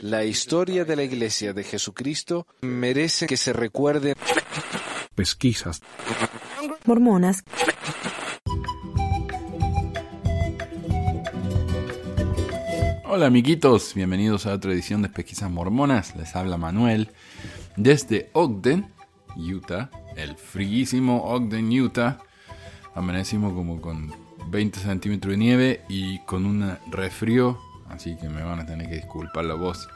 La historia de la Iglesia de Jesucristo merece que se recuerde. Pesquisas. Mormonas. Hola amiguitos, bienvenidos a otra edición de Pesquisas Mormonas. Les habla Manuel desde Ogden, Utah, el fríísimo Ogden, Utah. Amanecimos como con 20 centímetros de nieve y con un refrío, así que me van a tener que disculpar la voz.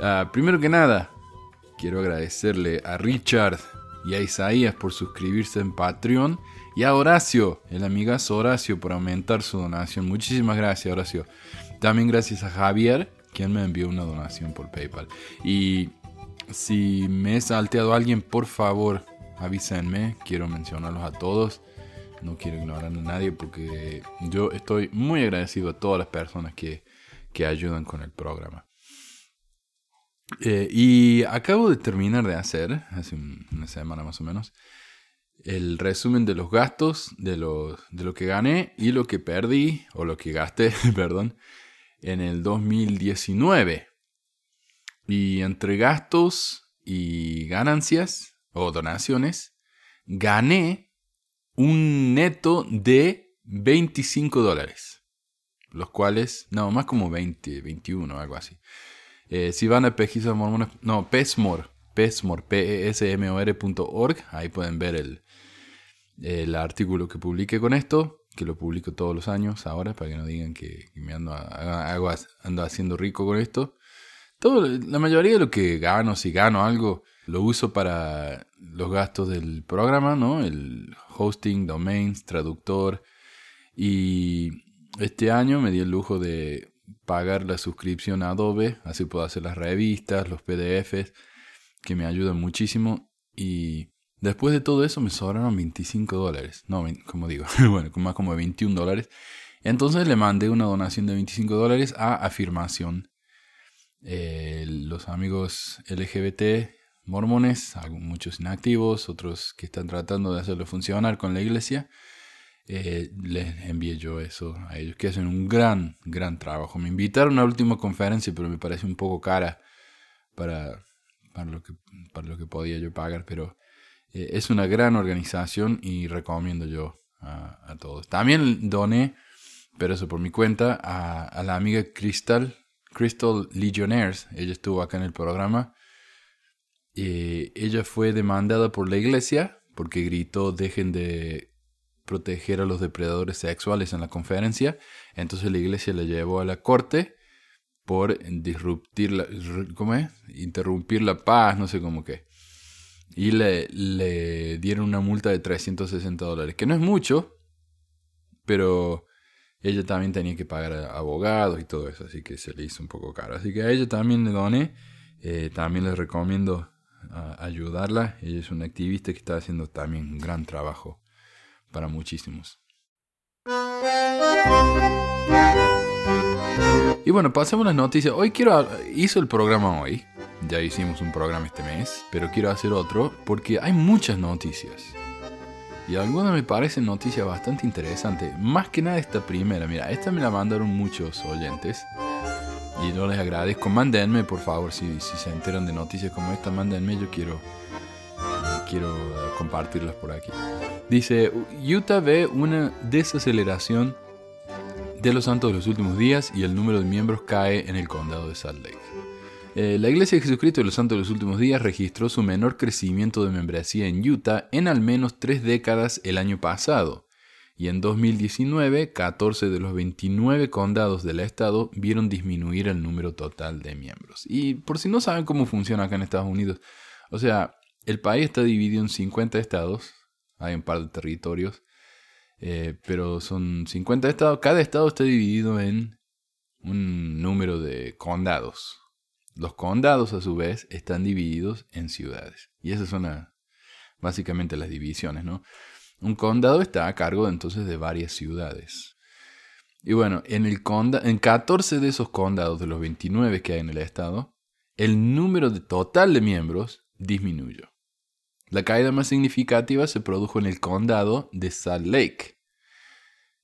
Ah, primero que nada, quiero agradecerle a Richard y a Isaías por suscribirse en Patreon y a Horacio, el amigazo Horacio, por aumentar su donación. Muchísimas gracias, Horacio. También gracias a Javier, quien me envió una donación por PayPal. Y si me he salteado a alguien, por favor, avísenme. Quiero mencionarlos a todos. No quiero ignorar a nadie porque yo estoy muy agradecido a todas las personas que, que ayudan con el programa. Eh, y acabo de terminar de hacer, hace una semana más o menos, el resumen de los gastos, de lo, de lo que gané y lo que perdí, o lo que gasté, perdón, en el 2019. Y entre gastos y ganancias o donaciones, gané un neto de 25 dólares. Los cuales, no, más como 20, 21, algo así. Eh, si van a pesquisas mormonas, no, Pesmor, Pesmor, p e s m o r.org, ahí pueden ver el, el artículo que publiqué con esto que lo publico todos los años ahora, para que no digan que, me ando, ando, haciendo rico con esto. Todo, la mayoría de lo que gano, si gano algo, lo uso para los gastos del programa, ¿no? El hosting, domains, traductor. Y este año me di el lujo de pagar la suscripción a Adobe, así puedo hacer las revistas, los PDFs, que me ayudan muchísimo. Y Después de todo eso me sobraron 25 dólares. No, como digo, bueno, más como 21 dólares. Entonces le mandé una donación de 25 dólares a Afirmación. Eh, los amigos LGBT mormones, muchos inactivos, otros que están tratando de hacerlo funcionar con la iglesia, eh, les envié yo eso a ellos, que hacen un gran, gran trabajo. Me invitaron a la última conferencia, pero me parece un poco cara para, para, lo, que, para lo que podía yo pagar, pero eh, es una gran organización y recomiendo yo a, todos. También doné, pero eso por mi cuenta, a, la amiga Crystal, Crystal Legionnaires. Ella estuvo acá en el programa. Eh, ella fue demandada por la iglesia porque gritó dejen de proteger a los depredadores sexuales en la conferencia. Entonces la iglesia la llevó a la corte por disruptir la, ¿cómo es? interrumpir la paz, no sé cómo que y le, le, dieron una multa de 360 dólares, que no es mucho, pero ella también tenía que pagar a abogados y todo eso, así que se le hizo un poco caro. Así que a ella también le doné, eh, también les recomiendo ayudarla, ella es una activista que está haciendo también un gran trabajo para muchísimos. Y bueno, pasemos las noticias. Hoy quiero, hizo el programa hoy, ya hicimos un programa este mes, pero quiero hacer otro porque hay muchas noticias. Y algunas me parecen noticias bastante interesantes. Más que nada esta primera. Mira, esta me la mandaron muchos oyentes. Y yo les agradezco. Mándenme, por favor, si, se enteran de noticias como esta, mándenme. Yo quiero, quiero compartirlas por aquí. Dice, Utah ve una desaceleración de los santos de los últimos días y el número de miembros cae en el condado de Salt Lake. Eh, la Iglesia de Jesucristo de los Santos de los Últimos Días registró su menor crecimiento de membresía en Utah en al menos tres décadas el año pasado, y en 2019 14 de los 29 condados del estado vieron disminuir el número total de miembros. Y por si no saben cómo funciona acá en Estados Unidos, o sea, el país está dividido en 50 estados, hay un par de territorios, eh, pero son 50 estados, cada estado está dividido en un número de condados, los condados, a su vez, están divididos en ciudades. Y esas son básicamente las divisiones, ¿no? Un condado está a cargo entonces de varias ciudades. Y bueno, en, el en 14 de esos condados, de los 29 que hay en el estado, el número total de miembros disminuyó. La caída más significativa se produjo en el condado de Salt Lake,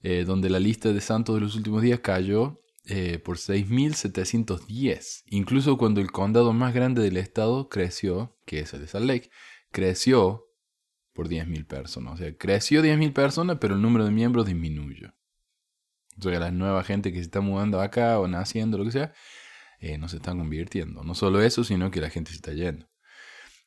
eh, donde la lista de santos de los últimos días cayó eh, por 6.710. Incluso cuando el condado más grande del estado creció, que es el de Salt Lake, creció por 10.000 personas. O sea, creció 10.000 personas, pero el número de miembros disminuyó. O sea, la nueva gente que se está mudando acá o naciendo, lo que sea, eh, no se están convirtiendo. No solo eso, sino que la gente se está yendo.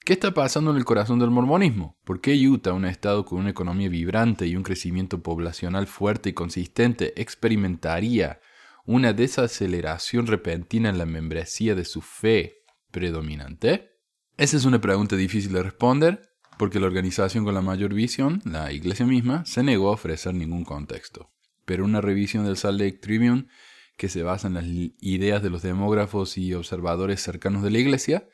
¿Qué está pasando en el corazón del mormonismo? ¿Por qué Utah, un estado con una economía vibrante y un crecimiento poblacional fuerte y consistente, experimentaría una desaceleración repentina en la membresía de su fe predominante? Esa es una pregunta difícil de responder porque la organización con la mayor visión, la iglesia misma, se negó a ofrecer ningún contexto. Pero una revisión del Salt Lake Tribune que se basa en las ideas de los demógrafos y observadores cercanos de la iglesia,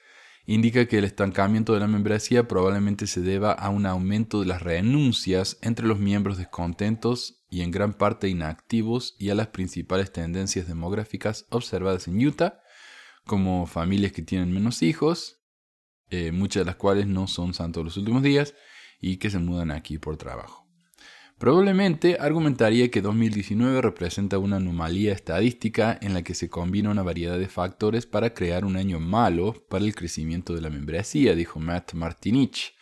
indica que el estancamiento de la membresía probablemente se deba a un aumento de las renuncias entre los miembros descontentos y en gran parte inactivos y a las principales tendencias demográficas observadas en Utah, como familias que tienen menos hijos, eh, muchas de las cuales no son santos los últimos días y que se mudan aquí por trabajo. Probablemente argumentaría que 2019 representa una anomalía estadística en la que se combina una variedad de factores para crear un año malo para el crecimiento de la membresía, dijo Matt Martinich,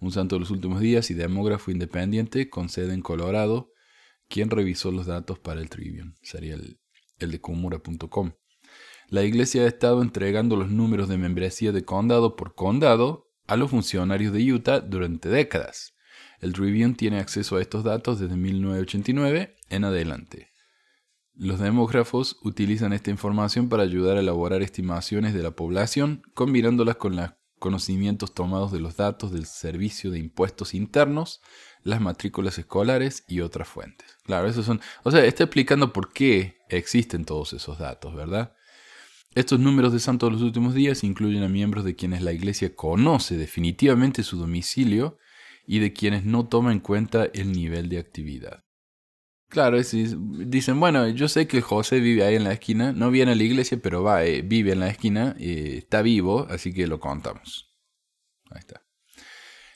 un santo de los últimos días y demógrafo independiente con sede en Colorado, quien revisó los datos para el Tribune. Sería el, el de Kumura.com. La iglesia ha estado entregando los números de membresía de condado por condado a los funcionarios de Utah durante décadas. El Tribune tiene acceso a estos datos desde 1989 en adelante. Los demógrafos utilizan esta información para ayudar a elaborar estimaciones de la población, combinándolas con los conocimientos tomados de los datos del Servicio de Impuestos Internos, las matrículas escolares y otras fuentes. Claro, esos son. O sea, está explicando por qué existen todos esos datos, ¿verdad? Estos números de santos de los últimos días incluyen a miembros de quienes la Iglesia conoce definitivamente su domicilio y de quienes no toman en cuenta el nivel de actividad. Claro, dicen, bueno, yo sé que José vive ahí en la esquina, no viene a la iglesia, pero va, eh, vive en la esquina, eh, está vivo, así que lo contamos. Ahí está.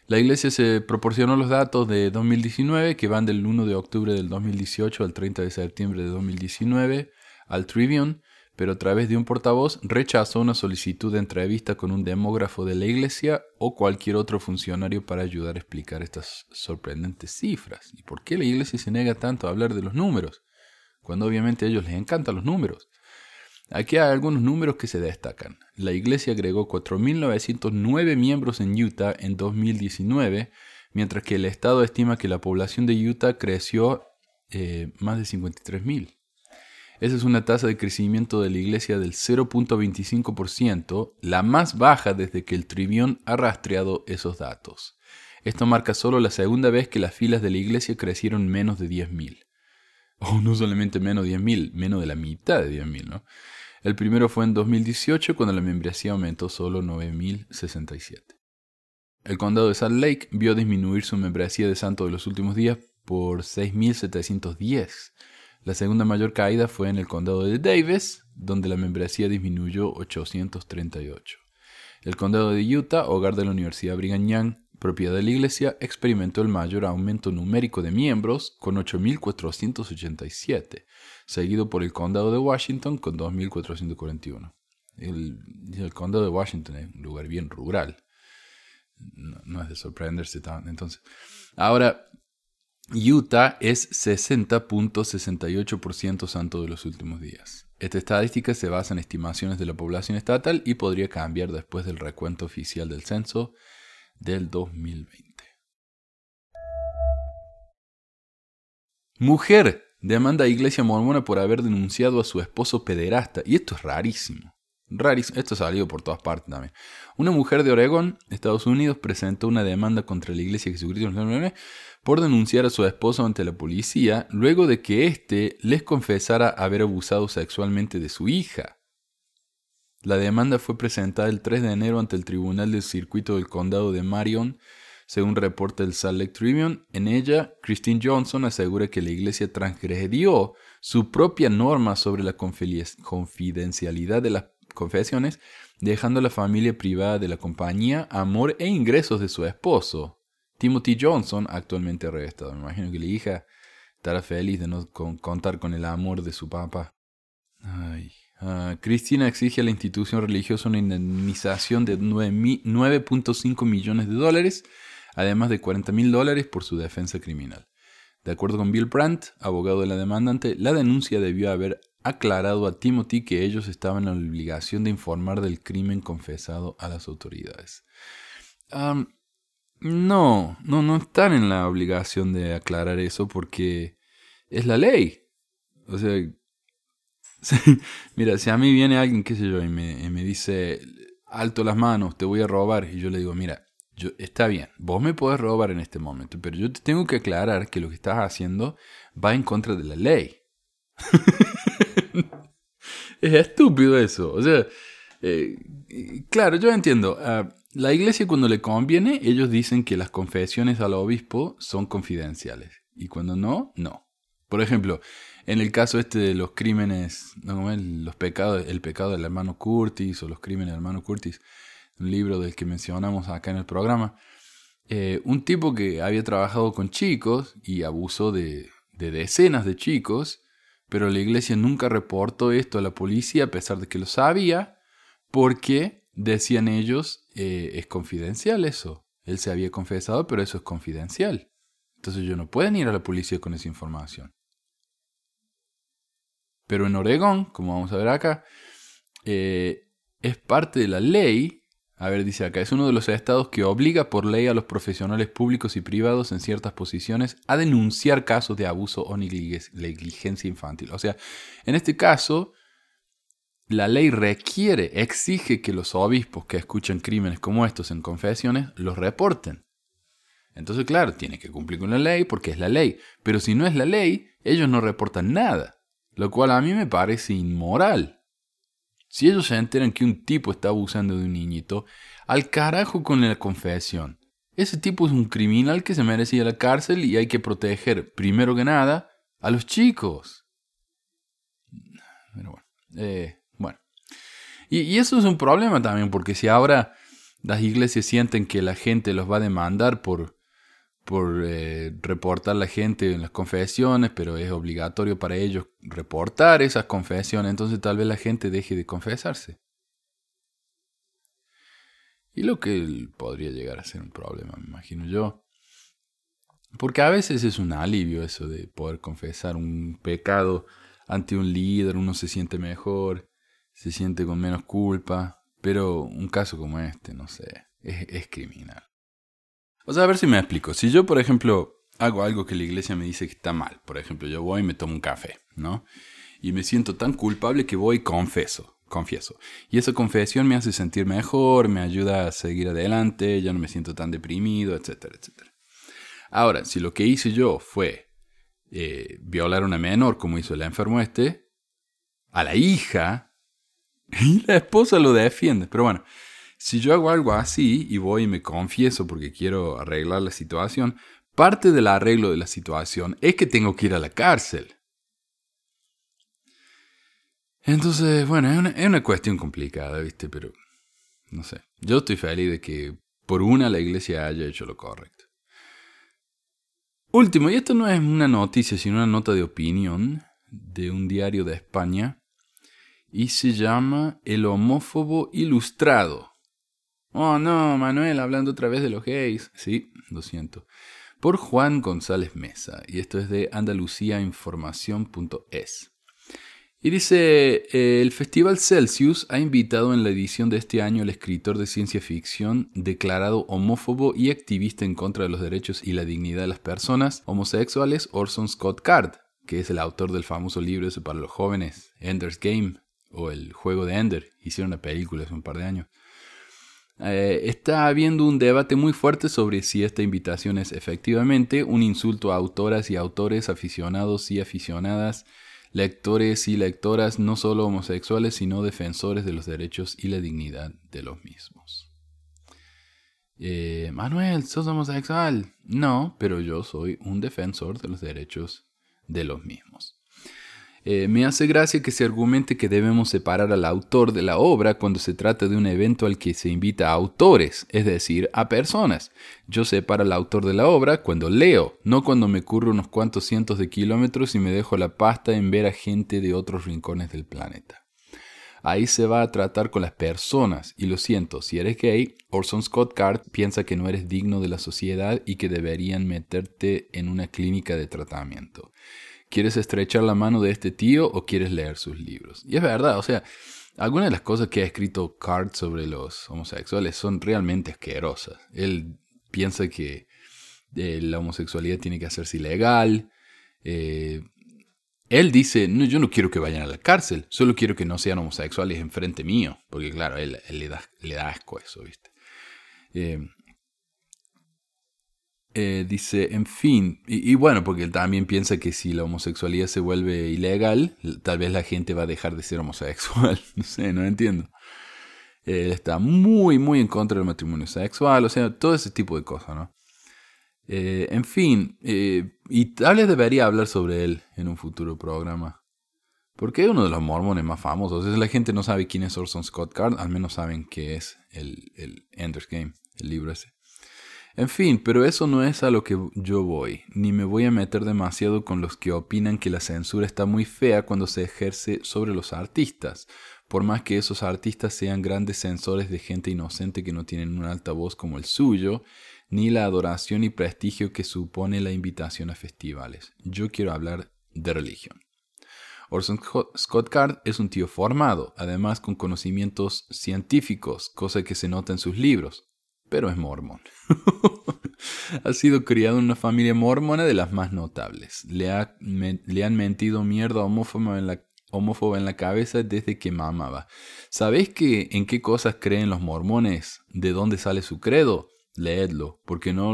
La iglesia se proporcionó los datos de 2019, que van del 1 de octubre del 2018 al 30 de septiembre de 2019, al Tribune, pero a través de un portavoz rechazó una solicitud de entrevista con un demógrafo de la iglesia o cualquier otro funcionario para ayudar a explicar estas sorprendentes cifras. ¿Y por qué la iglesia se niega tanto a hablar de los números? Cuando obviamente a ellos les encantan los números. Aquí hay algunos números que se destacan. La iglesia agregó 4.909 miembros en Utah en 2019, mientras que el Estado estima que la población de Utah creció eh, más de 53.000. Esa es una tasa de crecimiento de la iglesia del 0.25%, la más baja desde que el Trivión ha rastreado esos datos. Esto marca solo la segunda vez que las filas de la iglesia crecieron menos de 10.000. O no solamente menos de 10.000, menos de la mitad de 10.000, ¿no? El primero fue en 2018 cuando la membresía aumentó solo 9.067. El condado de Salt Lake vio disminuir su membresía de santo de los últimos días por 6.710 la segunda mayor caída fue en el condado de Davis, donde la membresía disminuyó 838. El condado de Utah, hogar de la Universidad Brigham Young, propiedad de la iglesia, experimentó el mayor aumento numérico de miembros con 8.487, seguido por el condado de Washington con 2.441. El, condado de Washington es un lugar bien rural. No, no es de sorprenderse tanto. Entonces, ahora, Utah es 60.68% santo de los últimos días. Esta estadística se basa en estimaciones de la población estatal y podría cambiar después del recuento oficial del censo del 2020. Mujer demanda a Iglesia Mormona por haber denunciado a su esposo pederasta. Y esto es rarísimo. Rarísimo. Esto salió por todas partes también. Una mujer de Oregón, Estados Unidos, presentó una demanda contra la Iglesia de Jesucristo por denunciar a su esposo ante la policía luego de que éste les confesara haber abusado sexualmente de su hija. La demanda fue presentada el 3 de enero ante el Tribunal del Circuito del Condado de Marion, según reporta el Salt Lake Tribune. En ella, Christine Johnson asegura que la iglesia transgredió su propia norma sobre la confidencialidad de las confesiones, dejando a la familia privada de la compañía, amor e ingresos de su esposo. Timothy Johnson, actualmente arrestado. Me imagino que la hija estará feliz de no contar con el amor de su papá. Ah, Cristina exige a la institución religiosa una indemnización de 9.5 millones de dólares, además de 40 mil dólares por su defensa criminal. De acuerdo con Bill Brandt, abogado de la demandante, la denuncia debió haber aclarado a Timothy que ellos estaban en la obligación de informar del crimen confesado a las autoridades. No, no, no están en la obligación de aclarar eso porque es la ley. O sea, mira, si a mí viene alguien, qué sé yo, y me, me, dice, alto las manos, te voy a robar, y yo le digo, mira, yo, está bien, vos me podés robar en este momento, pero yo te tengo que aclarar que lo que estás haciendo va en contra de la ley. es estúpido eso. O sea, eh, claro, yo entiendo. Ah, la iglesia cuando le conviene, ellos dicen que las confesiones al obispo son confidenciales. Y cuando no, no. Por ejemplo, en el caso este de los crímenes, no, los pecados, el pecado del hermano Curtis o los crímenes del hermano Curtis, un libro del que mencionamos acá en el programa, eh, un tipo que había trabajado con chicos y abusó de, de decenas de chicos, pero la iglesia nunca reportó esto a la policía a pesar de que lo sabía, porque decían ellos, eh, es confidencial eso. Él se había confesado, pero eso es confidencial. Entonces ellos no pueden ir a la policía con esa información. Pero en Oregón, como vamos a ver acá, eh, es parte de la ley. A ver, dice acá, es uno de los estados que obliga por ley a los profesionales públicos y privados en ciertas posiciones a denunciar casos de abuso o negligencia infantil. O sea, en este caso, la ley requiere, exige que los obispos que escuchan crímenes como estos en confesiones los reporten. Entonces, claro, tiene que cumplir con la ley porque es la ley. Pero si no es la ley, ellos no reportan nada. Lo cual a mí me parece inmoral. Si ellos se enteran que un tipo está abusando de un niñito, al carajo con la confesión. Ese tipo es un criminal que se merece ir a la cárcel y hay que proteger, primero que nada, a los chicos. Pero bueno, eh. Y, eso es un problema también, porque si ahora las iglesias sienten que la gente los va a demandar por, por eh, reportar la gente en las confesiones, pero es obligatorio para ellos reportar esas confesiones, entonces tal vez la gente deje de confesarse. Y lo que podría llegar a ser un problema, me imagino yo. Porque a veces es un alivio eso de poder confesar un pecado ante un líder, uno se siente mejor, se siente con menos culpa, pero un caso como este, no sé, es criminal. O sea, a ver si me explico. Si yo, por ejemplo, hago algo que la iglesia me dice que está mal, por ejemplo, yo voy y me tomo un café, ¿no? Y me siento tan culpable que voy y confeso, confieso. Y esa confesión me hace sentir mejor, me ayuda a seguir adelante, ya no me siento tan deprimido, etcétera, etcétera. Ahora, si lo que hice yo fue eh, violar a una menor, como hizo el enfermo este, a la hija, y la esposa lo defiende. Pero bueno, si yo hago algo así y voy y me confieso porque quiero arreglar la situación, parte del arreglo de la situación es que tengo que ir a la cárcel. Entonces, bueno, es una, es una cuestión complicada, ¿viste? Pero, no sé. Yo estoy feliz de que por una la iglesia haya hecho lo correcto. Último, y esto no es una noticia, sino una nota de opinión de un diario de España, y se llama El homófobo ilustrado. Oh, no, Manuel, hablando otra vez de los gays. Sí, lo siento. Por Juan González Mesa, y esto es de andaluciainformación.es. Y dice, el Festival Celsius ha invitado en la edición de este año al escritor de ciencia ficción declarado homófobo y activista en contra de los derechos y la dignidad de las personas homosexuales Orson Scott Card, que es el autor del famoso libro para los jóvenes, Ender's Game, o el juego de Ender. Hicieron una película hace un par de años. Eh, está habiendo un debate muy fuerte sobre si esta invitación es efectivamente un insulto a autoras y autores, aficionados y aficionadas, lectores y lectoras no solo homosexuales, sino defensores de los derechos y la dignidad de los mismos. Eh, Manuel, ¿sos homosexual? No, pero yo soy un defensor de los derechos de los mismos. Eh, me hace gracia que se argumente que debemos separar al autor de la obra cuando se trata de un evento al que se invita a autores, es decir, a personas. Yo separo al autor de la obra cuando leo, no cuando me curro unos cuantos cientos de kilómetros y me dejo la pasta en ver a gente de otros rincones del planeta. Ahí se va a tratar con las personas. Y lo siento, si eres gay, Orson Scott Card piensa que no eres digno de la sociedad y que deberían meterte en una clínica de tratamiento. ¿Quieres estrechar la mano de este tío o quieres leer sus libros? Y es verdad, o sea, algunas de las cosas que ha escrito Card sobre los homosexuales son realmente asquerosas. Él piensa que eh, la homosexualidad tiene que hacerse ilegal. Eh, él dice, no, yo no quiero que vayan a la cárcel, solo quiero que no sean homosexuales enfrente mío, porque claro, él, le, da, le, da, asco eso, ¿viste? Eh, eh, dice, en fin, y, bueno, porque él también piensa que si la homosexualidad se vuelve ilegal, tal vez la gente va a dejar de ser homosexual. no sé, no entiendo. Él está muy, muy en contra del matrimonio sexual, o sea, todo ese tipo de cosas, ¿no? Eh, en fin, eh, y tal vez debería hablar sobre él en un futuro programa. Porque es uno de los mormones más famosos. la gente no sabe quién es Orson Scott Card, al menos saben que es el, el Ender's Game, el libro ese. En fin, pero eso no es a lo que yo voy, ni me voy a meter demasiado con los que opinan que la censura está muy fea cuando se ejerce sobre los artistas, por más que esos artistas sean grandes censores de gente inocente que no tienen un altavoz como el suyo, ni la adoración y prestigio que supone la invitación a festivales. Yo quiero hablar de religión. Orson Scott Card es un tío formado, además con conocimientos científicos, cosa que se nota en sus libros pero es mormón. ha sido criado en una familia mormona de las más notables. Le, han mentido mierda homófoba en, la, homófoba en la cabeza desde que mamaba. ¿Sabéis que en qué cosas creen los mormones? ¿De dónde sale su credo? Leedlo, porque no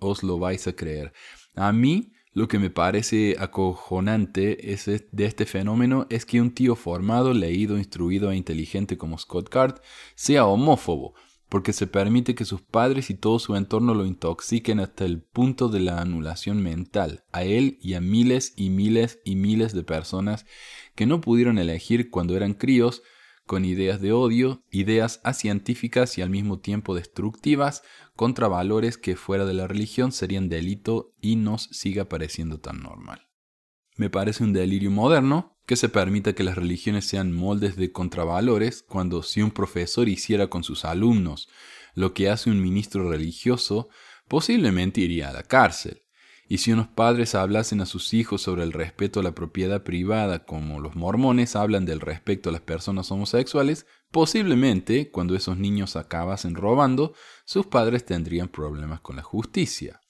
os lo vais a creer. A mí lo que me parece acojonante es de este fenómeno es que un tío formado, leído, instruido e inteligente como Scott Card sea homófobo porque se permite que sus padres y todo su entorno lo intoxiquen hasta el punto de la anulación mental, a él y a miles y miles y miles de personas que no pudieron elegir cuando eran críos, con ideas de odio, ideas acientíficas y al mismo tiempo destructivas, contra valores que fuera de la religión serían delito y nos siga pareciendo tan normal. Me parece un delirio moderno que se permita que las religiones sean moldes de contravalores cuando si un profesor hiciera con sus alumnos lo que hace un ministro religioso, posiblemente iría a la cárcel. Y si unos padres hablasen a sus hijos sobre el respeto a la propiedad privada como los mormones hablan del respeto a las personas homosexuales, posiblemente, cuando esos niños acabasen robando, sus padres tendrían problemas con la justicia.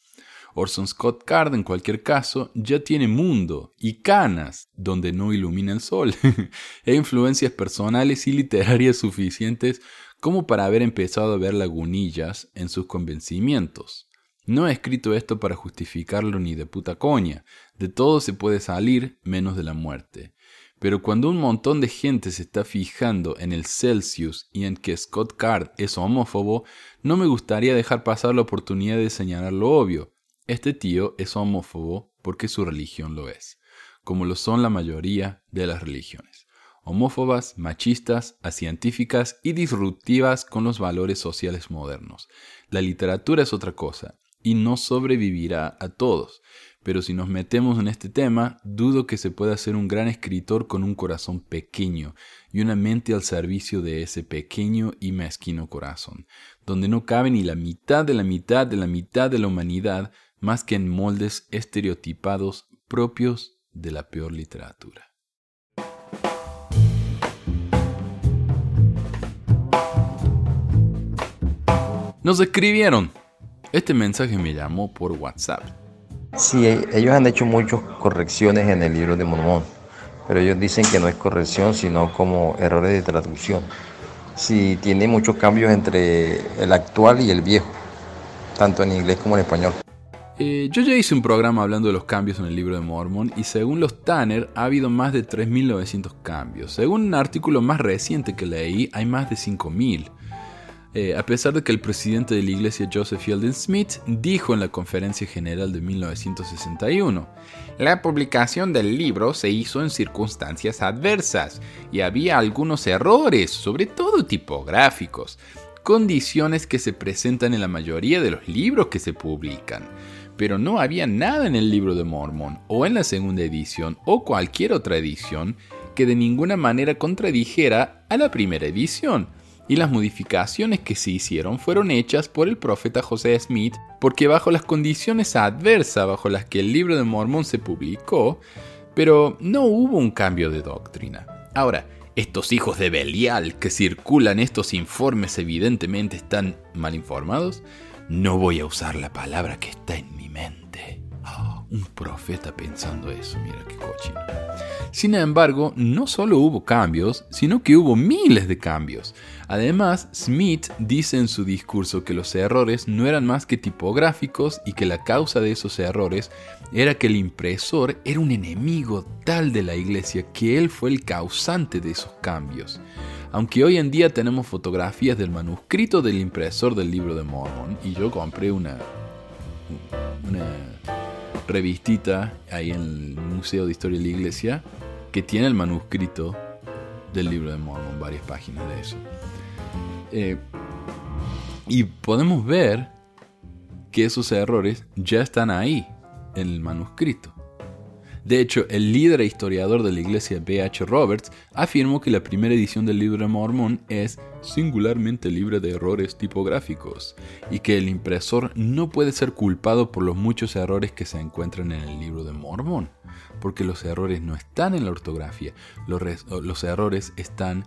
Orson Scott Card, en cualquier caso, ya tiene mundo y canas donde no ilumina el sol, e influencias personales y literarias suficientes como para haber empezado a ver lagunillas en sus convencimientos. No he escrito esto para justificarlo ni de puta coña, de todo se puede salir menos de la muerte. Pero cuando un montón de gente se está fijando en el Celsius y en que Scott Card es homófobo, no me gustaría dejar pasar la oportunidad de señalar lo obvio, este tío es homófobo porque su religión lo es, como lo son la mayoría de las religiones. Homófobas, machistas, acientíficas y disruptivas con los valores sociales modernos. La literatura es otra cosa y no sobrevivirá a todos, pero si nos metemos en este tema, dudo que se pueda ser un gran escritor con un corazón pequeño y una mente al servicio de ese pequeño y mezquino corazón, donde no cabe ni la mitad de la mitad de la mitad de la humanidad más que en moldes estereotipados propios de la peor literatura. Nos escribieron. Este mensaje me llamó por WhatsApp. Sí, ellos han hecho muchas correcciones en el libro de Mormón, pero ellos dicen que no es corrección, sino como errores de traducción. Sí, tiene muchos cambios entre el actual y el viejo, tanto en inglés como en español. Eh, yo ya hice un programa hablando de los cambios en el libro de Mormon y según los Tanner ha habido más de 3.900 cambios. Según un artículo más reciente que leí hay más de 5.000. Eh, a pesar de que el presidente de la iglesia Joseph Fielding Smith dijo en la conferencia general de 1961, la publicación del libro se hizo en circunstancias adversas y había algunos errores, sobre todo tipográficos, condiciones que se presentan en la mayoría de los libros que se publican pero no había nada en el libro de Mormon o en la segunda edición o cualquier otra edición que de ninguna manera contradijera a la primera edición. Y las modificaciones que se hicieron fueron hechas por el profeta José Smith, porque bajo las condiciones adversas bajo las que el libro de Mormón se publicó, pero no hubo un cambio de doctrina. Ahora, estos hijos de Belial que circulan estos informes evidentemente están mal informados. No voy a usar la palabra que está en un profeta pensando eso, mira qué cochino. Sin embargo, no solo hubo cambios, sino que hubo miles de cambios. Además, Smith dice en su discurso que los errores no eran más que tipográficos y que la causa de esos errores era que el impresor era un enemigo tal de la iglesia que él fue el causante de esos cambios. Aunque hoy en día tenemos fotografías del manuscrito del impresor del libro de Mormon, y yo compré una, una revistita ahí en el Museo de Historia de la Iglesia que tiene el manuscrito del libro de Mormon, varias páginas de eso. Eh, y podemos ver que esos errores ya están ahí en el manuscrito. De hecho, el líder e historiador de la iglesia B.H. Roberts afirmó que la primera edición del libro de Mormón es singularmente libre de errores tipográficos y que el impresor no puede ser culpado por los muchos errores que se encuentran en el libro de Mormón, porque los errores no están en la ortografía, los, errores están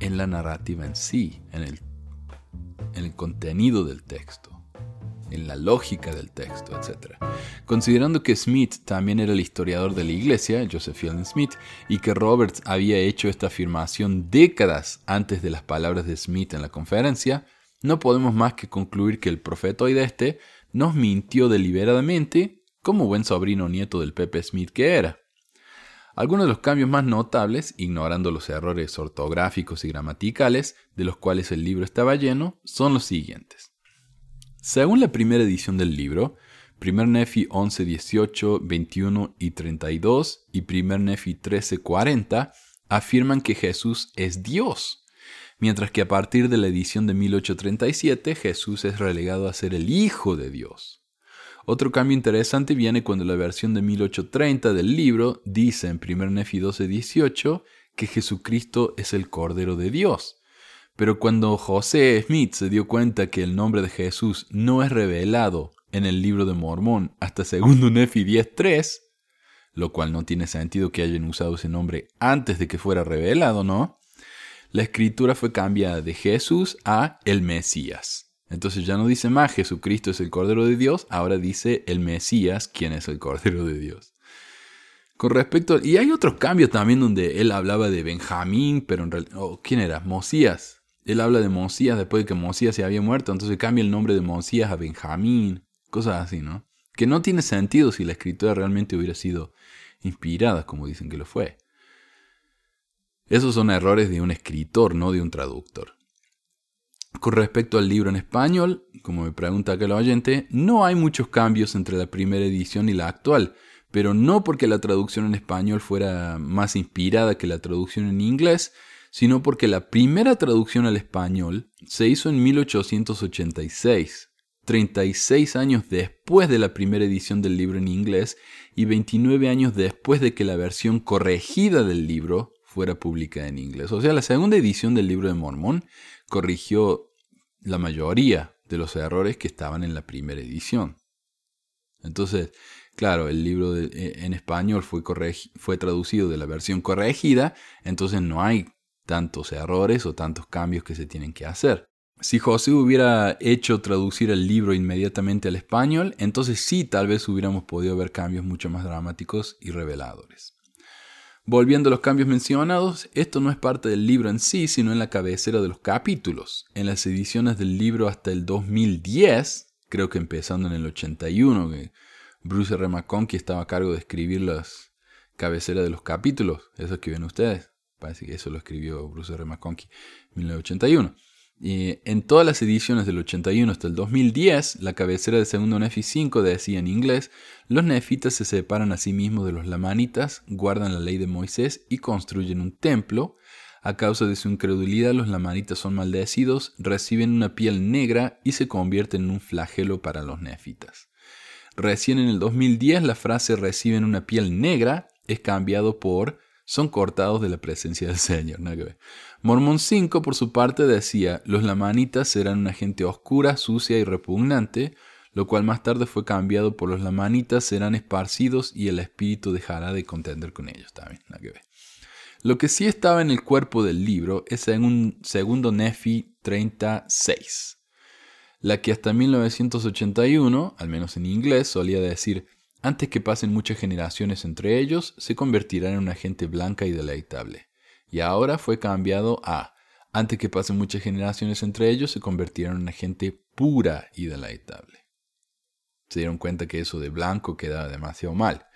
en la narrativa en sí, en el contenido del texto, en la lógica del texto, etc. Considerando que Smith también era el historiador de la iglesia, Joseph Fielding Smith, y que Roberts había hecho esta afirmación décadas antes de las palabras de Smith en la conferencia, no podemos más que concluir que el de este nos mintió deliberadamente como buen sobrino nieto del Pepe Smith que era. Algunos de los cambios más notables, ignorando los errores ortográficos y gramaticales de los cuales el libro estaba lleno, son los siguientes. Según la primera edición del libro, 1 Nefi 11, 18, 21 y 32 y 1 Nefi 13, 40 afirman que Jesús es Dios, mientras que a partir de la edición de 1837 Jesús es relegado a ser el Hijo de Dios. Otro cambio interesante viene cuando la versión de 1830 del libro dice en 1 Nefi 12:18 que Jesucristo es el Cordero de Dios. Pero cuando José Smith se dio cuenta que el nombre de Jesús no es revelado en el libro de Mormón hasta 2 Nefi 10:3, lo cual no tiene sentido que hayan usado ese nombre antes de que fuera revelado, ¿no? La escritura fue cambiada de Jesús a el Mesías. Entonces ya no dice más Jesucristo es el Cordero de Dios, ahora dice el Mesías, quien es el Cordero de Dios. Con respecto, y hay otros cambios también donde él hablaba de Benjamín, pero en realidad, oh, ¿quién era? Mosías. Él habla de Mosías después de que Mosías se había muerto, entonces cambia el nombre de Mosías a Benjamín, cosas así, ¿no? Que no tiene sentido si la escritura realmente hubiera sido inspirada, como dicen que lo fue. Esos son errores de un escritor, no de un traductor. Con respecto al libro en español, como me pregunta aquel oyente, no hay muchos cambios entre la primera edición y la actual, pero no porque la traducción en español fuera más inspirada que la traducción en inglés, sino porque la primera traducción al español se hizo en 1886, 36 años después de la primera edición del libro en inglés y 29 años después de que la versión corregida del libro fuera publicada en inglés. O sea, la segunda edición del libro de Mormón corrigió la mayoría de los errores que estaban en la primera edición. Entonces, claro, el libro eh, en español fue, fue traducido de la versión corregida, entonces no hay tantos errores o tantos cambios que se tienen que hacer. Si José hubiera hecho traducir el libro inmediatamente al español, entonces sí, tal vez hubiéramos podido ver cambios mucho más dramáticos y reveladores. Volviendo a los cambios mencionados, esto no es parte del libro en sí, sino en la cabecera de los capítulos. En las ediciones del libro hasta el 2010, creo que empezando en el 81, que Bruce R. McConkie estaba a cargo de escribir las cabeceras de los capítulos, esos que ven ustedes. Parece que eso lo escribió Bruce R. McConkie en 1981 en todas las ediciones del 81 hasta el 2010, la cabecera de segundo Nefi 5 decía en inglés, los nefitas se separan a sí mismos de los lamanitas, guardan la ley de Moisés y construyen un templo. A causa de su incredulidad, los lamanitas son maldecidos, reciben una piel negra y se convierten en un flagelo para los nefitas. Recién en el 2010 la frase reciben una piel negra es cambiado por son cortados de la presencia del Señor. Mormón 5, por su parte, decía, los lamanitas serán una gente oscura, sucia y repugnante, lo cual más tarde fue cambiado por los lamanitas serán esparcidos y el espíritu dejará de contender con ellos. También, Lo que sí estaba en el cuerpo del libro es en un segundo Nefi 36, la que hasta 1981, al menos en inglés, solía decir, antes que pasen muchas generaciones entre ellos, se convertirán en una gente blanca y deleitable. Y ahora fue cambiado a, antes que pasen muchas generaciones entre ellos, se convertirán en una gente pura y deleitable. Se dieron cuenta que eso de blanco quedaba demasiado mal.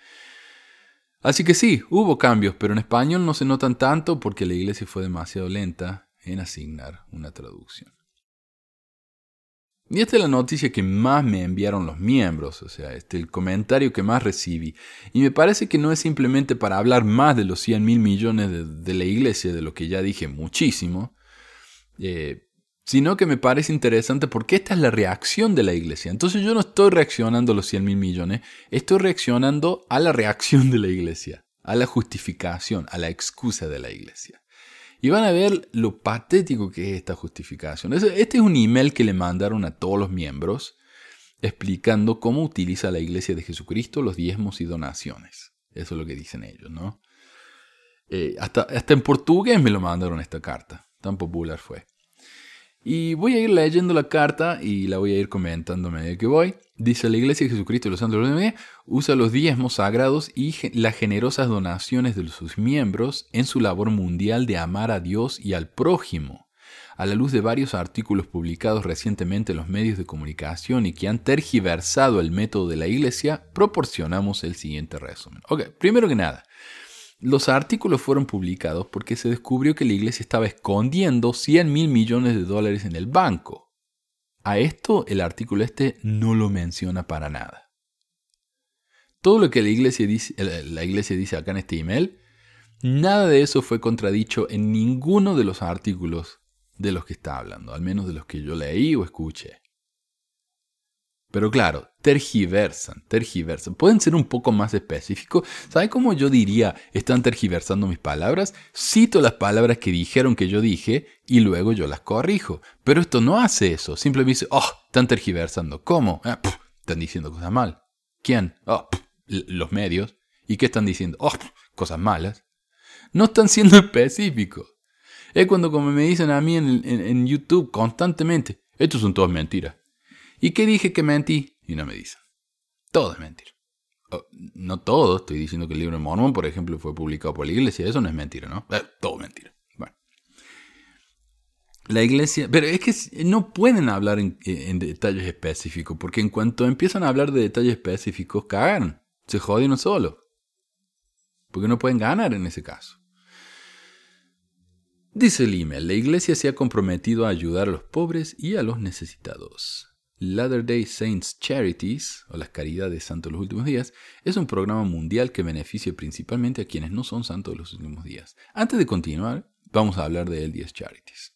Así que sí, hubo cambios, pero en español no se notan tanto porque la iglesia fue demasiado lenta en asignar una traducción. Y esta es la noticia que más me enviaron los miembros, o sea, este el comentario que más recibí. Y me parece que no es simplemente para hablar más de los 100 mil millones de, la iglesia, de lo que ya dije muchísimo, eh, sino que me parece interesante porque esta es la reacción de la iglesia. Entonces yo no estoy reaccionando a los 100 mil millones, estoy reaccionando a la reacción de la iglesia, a la justificación, a la excusa de la iglesia. Y van a ver lo patético que es esta justificación. Este es un email que le mandaron a todos los miembros explicando cómo utiliza la Iglesia de Jesucristo los diezmos y donaciones. Eso es lo que dicen ellos, ¿no? Eh, hasta, hasta en portugués me lo mandaron esta carta. Tan popular fue. Y voy a ir leyendo la carta y la voy a ir comentando a medida que voy. Dice la Iglesia de Jesucristo de los Santos de los usa los diezmos sagrados y las generosas donaciones de sus miembros en su labor mundial de amar a Dios y al prójimo. A la luz de varios artículos publicados recientemente en los medios de comunicación y que han tergiversado el método de la Iglesia, proporcionamos el siguiente resumen. Ok, primero que nada, los artículos fueron publicados porque se descubrió que la iglesia estaba escondiendo 100 mil millones de dólares en el banco. A esto el artículo este no lo menciona para nada. Todo lo que la iglesia dice, la iglesia dice acá en este email, nada de eso fue contradicho en ninguno de los artículos de los que está hablando, al menos de los que yo leí o escuché. Pero claro, tergiversan, tergiversan. Pueden ser un poco más específicos. ¿Sabe cómo yo diría están tergiversando mis palabras? Cito las palabras que dijeron que yo dije y luego yo las corrijo. Pero esto no hace eso. Simplemente dice, oh, están tergiversando. ¿Cómo? Ah, están diciendo cosas mal. ¿Quién? Oh, los medios. ¿Y qué están diciendo? Oh, cosas malas. No están siendo específicos. Es cuando como me dicen a mí en, en YouTube constantemente, estos son todas mentiras. ¿Y qué dije que mentí? Y no me dicen. Todo es mentira. no todo, estoy diciendo que el libro de Mormon, por ejemplo, fue publicado por la iglesia. Eso no es mentira, ¿no? Eh, todo mentira. Bueno. La iglesia. Pero es que no pueden hablar en, detalles específicos, porque en cuanto empiezan a hablar de detalles específicos, cagan. Se joden solo. Porque no pueden ganar en ese caso. Dice el email, la iglesia se ha comprometido a ayudar a los pobres y a los necesitados. Latter Day Saints Charities, o las Caridades Santos de los Últimos Días, es un programa mundial que beneficia principalmente a quienes no son santos de los últimos días. Antes de continuar, vamos a hablar de LDS Charities.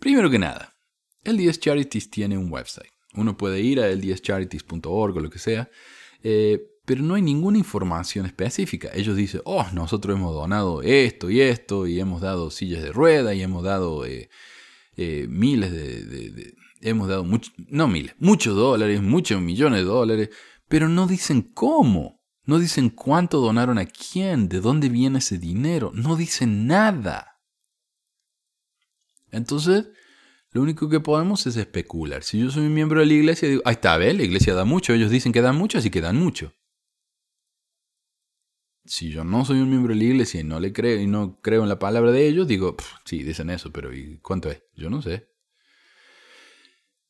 Primero que nada, LDS Charities tiene un website. Uno puede ir a ldscharities.org o lo que sea, eh, pero no hay ninguna información específica. Ellos dicen, oh, nosotros hemos donado esto y esto, y hemos dado sillas de rueda, y hemos dado eh, eh, miles de hemos dado mucho, no miles, muchos dólares, muchos millones de dólares, pero no dicen cómo, no dicen cuánto donaron a quién, de dónde viene ese dinero, no dicen nada. Entonces, lo único que podemos es especular. Si yo soy un miembro de la iglesia, digo, ahí está, ¿ves? La iglesia da mucho, ellos dicen que dan mucho, así que dan mucho. Si yo no soy un miembro de la iglesia y no le creo y no creo en la palabra de ellos, digo, sí, dicen eso, pero ¿y cuánto es? Yo no sé.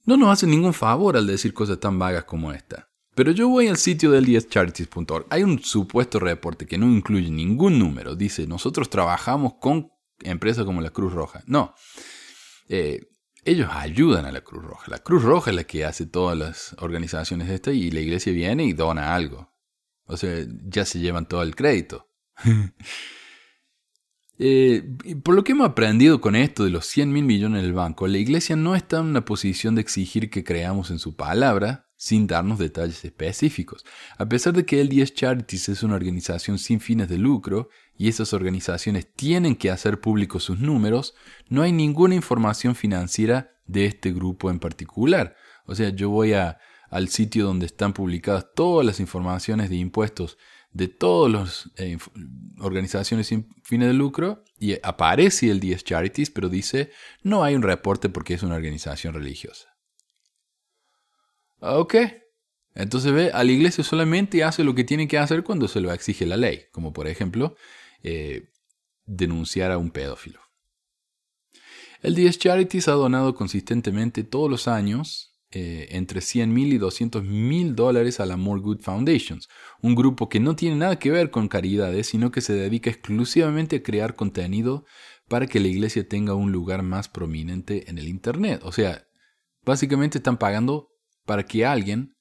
No nos hace ningún favor al decir cosas tan vagas como esta. Pero yo voy al sitio del 10charities.org. Hay un supuesto reporte que no incluye ningún número. Dice, nosotros trabajamos con empresas como la Cruz Roja. No. Eh, ellos ayudan a la Cruz Roja. La Cruz Roja es la que hace todas las organizaciones estas y la iglesia viene y dona algo. O sea, ya se llevan todo el crédito. Eh, por lo que hemos aprendido con esto de los 100 mil millones del banco, la iglesia no está en una posición de exigir que creamos en su palabra, sin darnos detalles específicos. A pesar de que LDS Charities es una organización sin fines de lucro y esas organizaciones tienen que hacer públicos sus números, no hay ninguna información financiera de este grupo en particular. O sea, yo voy al sitio donde están publicadas todas las informaciones de impuestos de todas las eh, organizaciones sin fines de lucro y aparece el LDS Charities, pero dice no hay un reporte porque es una organización religiosa. Ok. Entonces ve, a la iglesia solamente hace lo que tiene que hacer cuando se lo exige la ley, como por ejemplo eh, denunciar a un pedófilo. El DS Charities ha donado consistentemente todos los años eh, entre 100 mil y 200 mil dólares a la More Good Foundations, un grupo que no tiene nada que ver con caridades, sino que se dedica exclusivamente a crear contenido para que la iglesia tenga un lugar más prominente en el Internet. O sea, básicamente están pagando para que alguien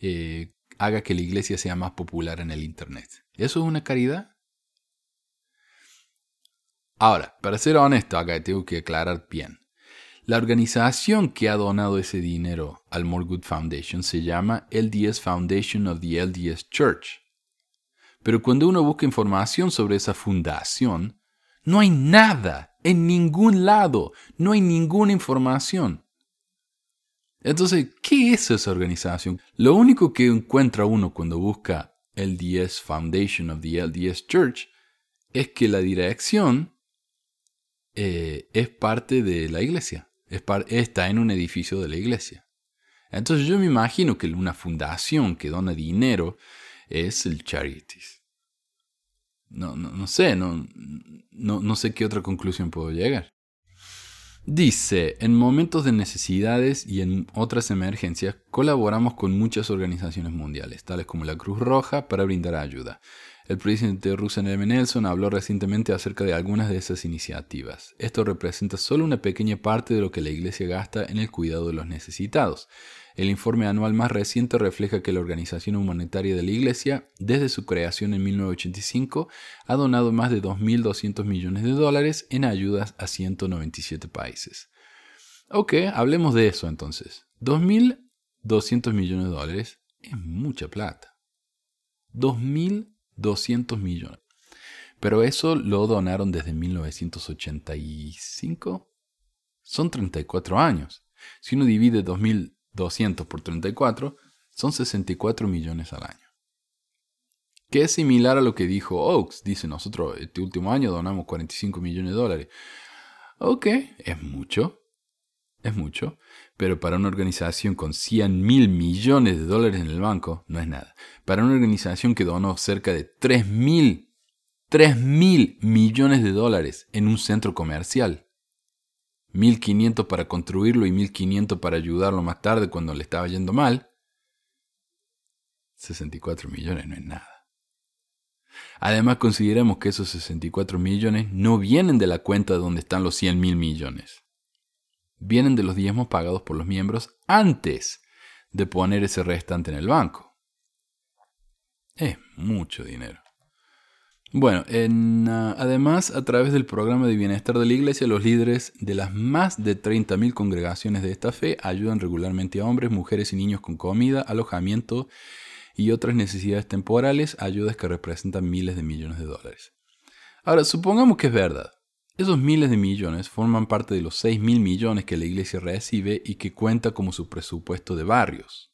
eh, haga que la iglesia sea más popular en el Internet. ¿Eso es una caridad? Ahora, para ser honesto, acá tengo que aclarar bien. La organización que ha donado ese dinero al More Good Foundation se llama LDS Foundation of the LDS Church. Pero cuando uno busca información sobre esa fundación, no hay nada, en ningún lado, no hay ninguna información. Entonces, ¿qué es esa organización? Lo único que encuentra uno cuando busca LDS Foundation of the LDS Church es que la dirección eh, es parte de la iglesia, está en un edificio de la iglesia. Entonces yo me imagino que una fundación que dona dinero es el Charities. No, no, no sé, no, no, no sé qué otra conclusión puedo llegar. Dice, en momentos de necesidades y en otras emergencias colaboramos con muchas organizaciones mundiales, tales como la Cruz Roja, para brindar ayuda. El presidente Russell M. Nelson habló recientemente acerca de algunas de esas iniciativas. Esto representa solo una pequeña parte de lo que la Iglesia gasta en el cuidado de los necesitados. El informe anual más reciente refleja que la Organización Humanitaria de la Iglesia, desde su creación en 1985, ha donado más de 2.200 millones de dólares en ayudas a 197 países. Ok, hablemos de eso entonces. 2.200 millones de dólares es mucha plata. 2.200 millones. Pero eso lo donaron desde 1985. Son 34 años. Si uno divide 2.000 200 por 34 son 64 millones al año. Que es similar a lo que dijo Oaks. Dice, nosotros este último año donamos 45 millones de dólares. Ok, es mucho. Es mucho. Pero para una organización con 100 mil millones de dólares en el banco, no es nada. Para una organización que donó cerca de 3 mil, 3 mil millones de dólares en un centro comercial, 1500 para construirlo y 1500 para ayudarlo más tarde cuando le estaba yendo mal, 64 millones no es nada. Además, consideremos que esos 64 millones no vienen de la cuenta donde están los 100 mil millones. Vienen de los diezmos pagados por los miembros antes de poner ese restante en el banco. Es mucho dinero. Bueno, ah, además, a través del programa de bienestar de la Iglesia, los líderes de las más de 30.000 congregaciones de esta fe ayudan regularmente a hombres, mujeres y niños con comida, alojamiento y otras necesidades temporales, ayudas que representan miles de millones de dólares. Ahora, supongamos que es verdad. Esos miles de millones forman parte de los 6 mil millones que la iglesia recibe y que cuenta como su presupuesto de barrios.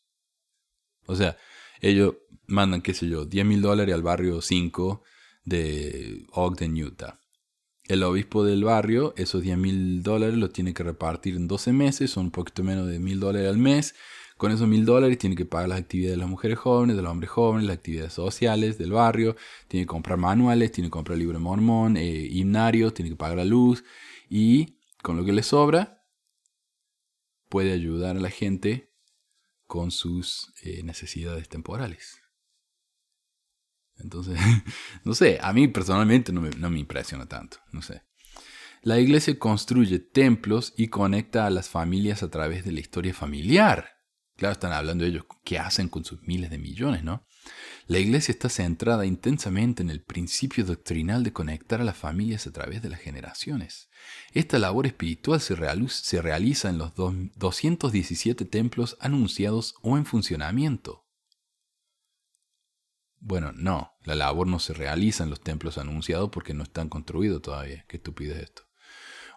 O sea, ellos mandan, qué sé yo, 10 mil dólares al barrio 5, de Ogden, Utah. El obispo del barrio, esos 10 mil dólares los tiene que repartir en 12 meses, son un poquito menos de mil dólares al mes. Con esos mil dólares tiene que pagar las actividades de las mujeres jóvenes, de los hombres jóvenes, las actividades sociales del barrio, tiene que comprar manuales, tiene que comprar libro mormón, eh, himnarios, tiene que pagar la luz y con lo que le sobra puede ayudar a la gente con sus eh, necesidades temporales. Entonces, no sé, a mí personalmente no me, impresiona tanto, no sé. La iglesia construye templos y conecta a las familias a través de la historia familiar. Claro, están hablando ellos, qué hacen con sus miles de millones, ¿no? La Iglesia está centrada intensamente en el principio doctrinal de conectar a las familias a través de las generaciones. Esta labor espiritual se, realiza en los 217 templos anunciados o en funcionamiento. Bueno, no, la labor no se realiza en los templos anunciados porque no están construidos todavía. Qué estúpido es esto.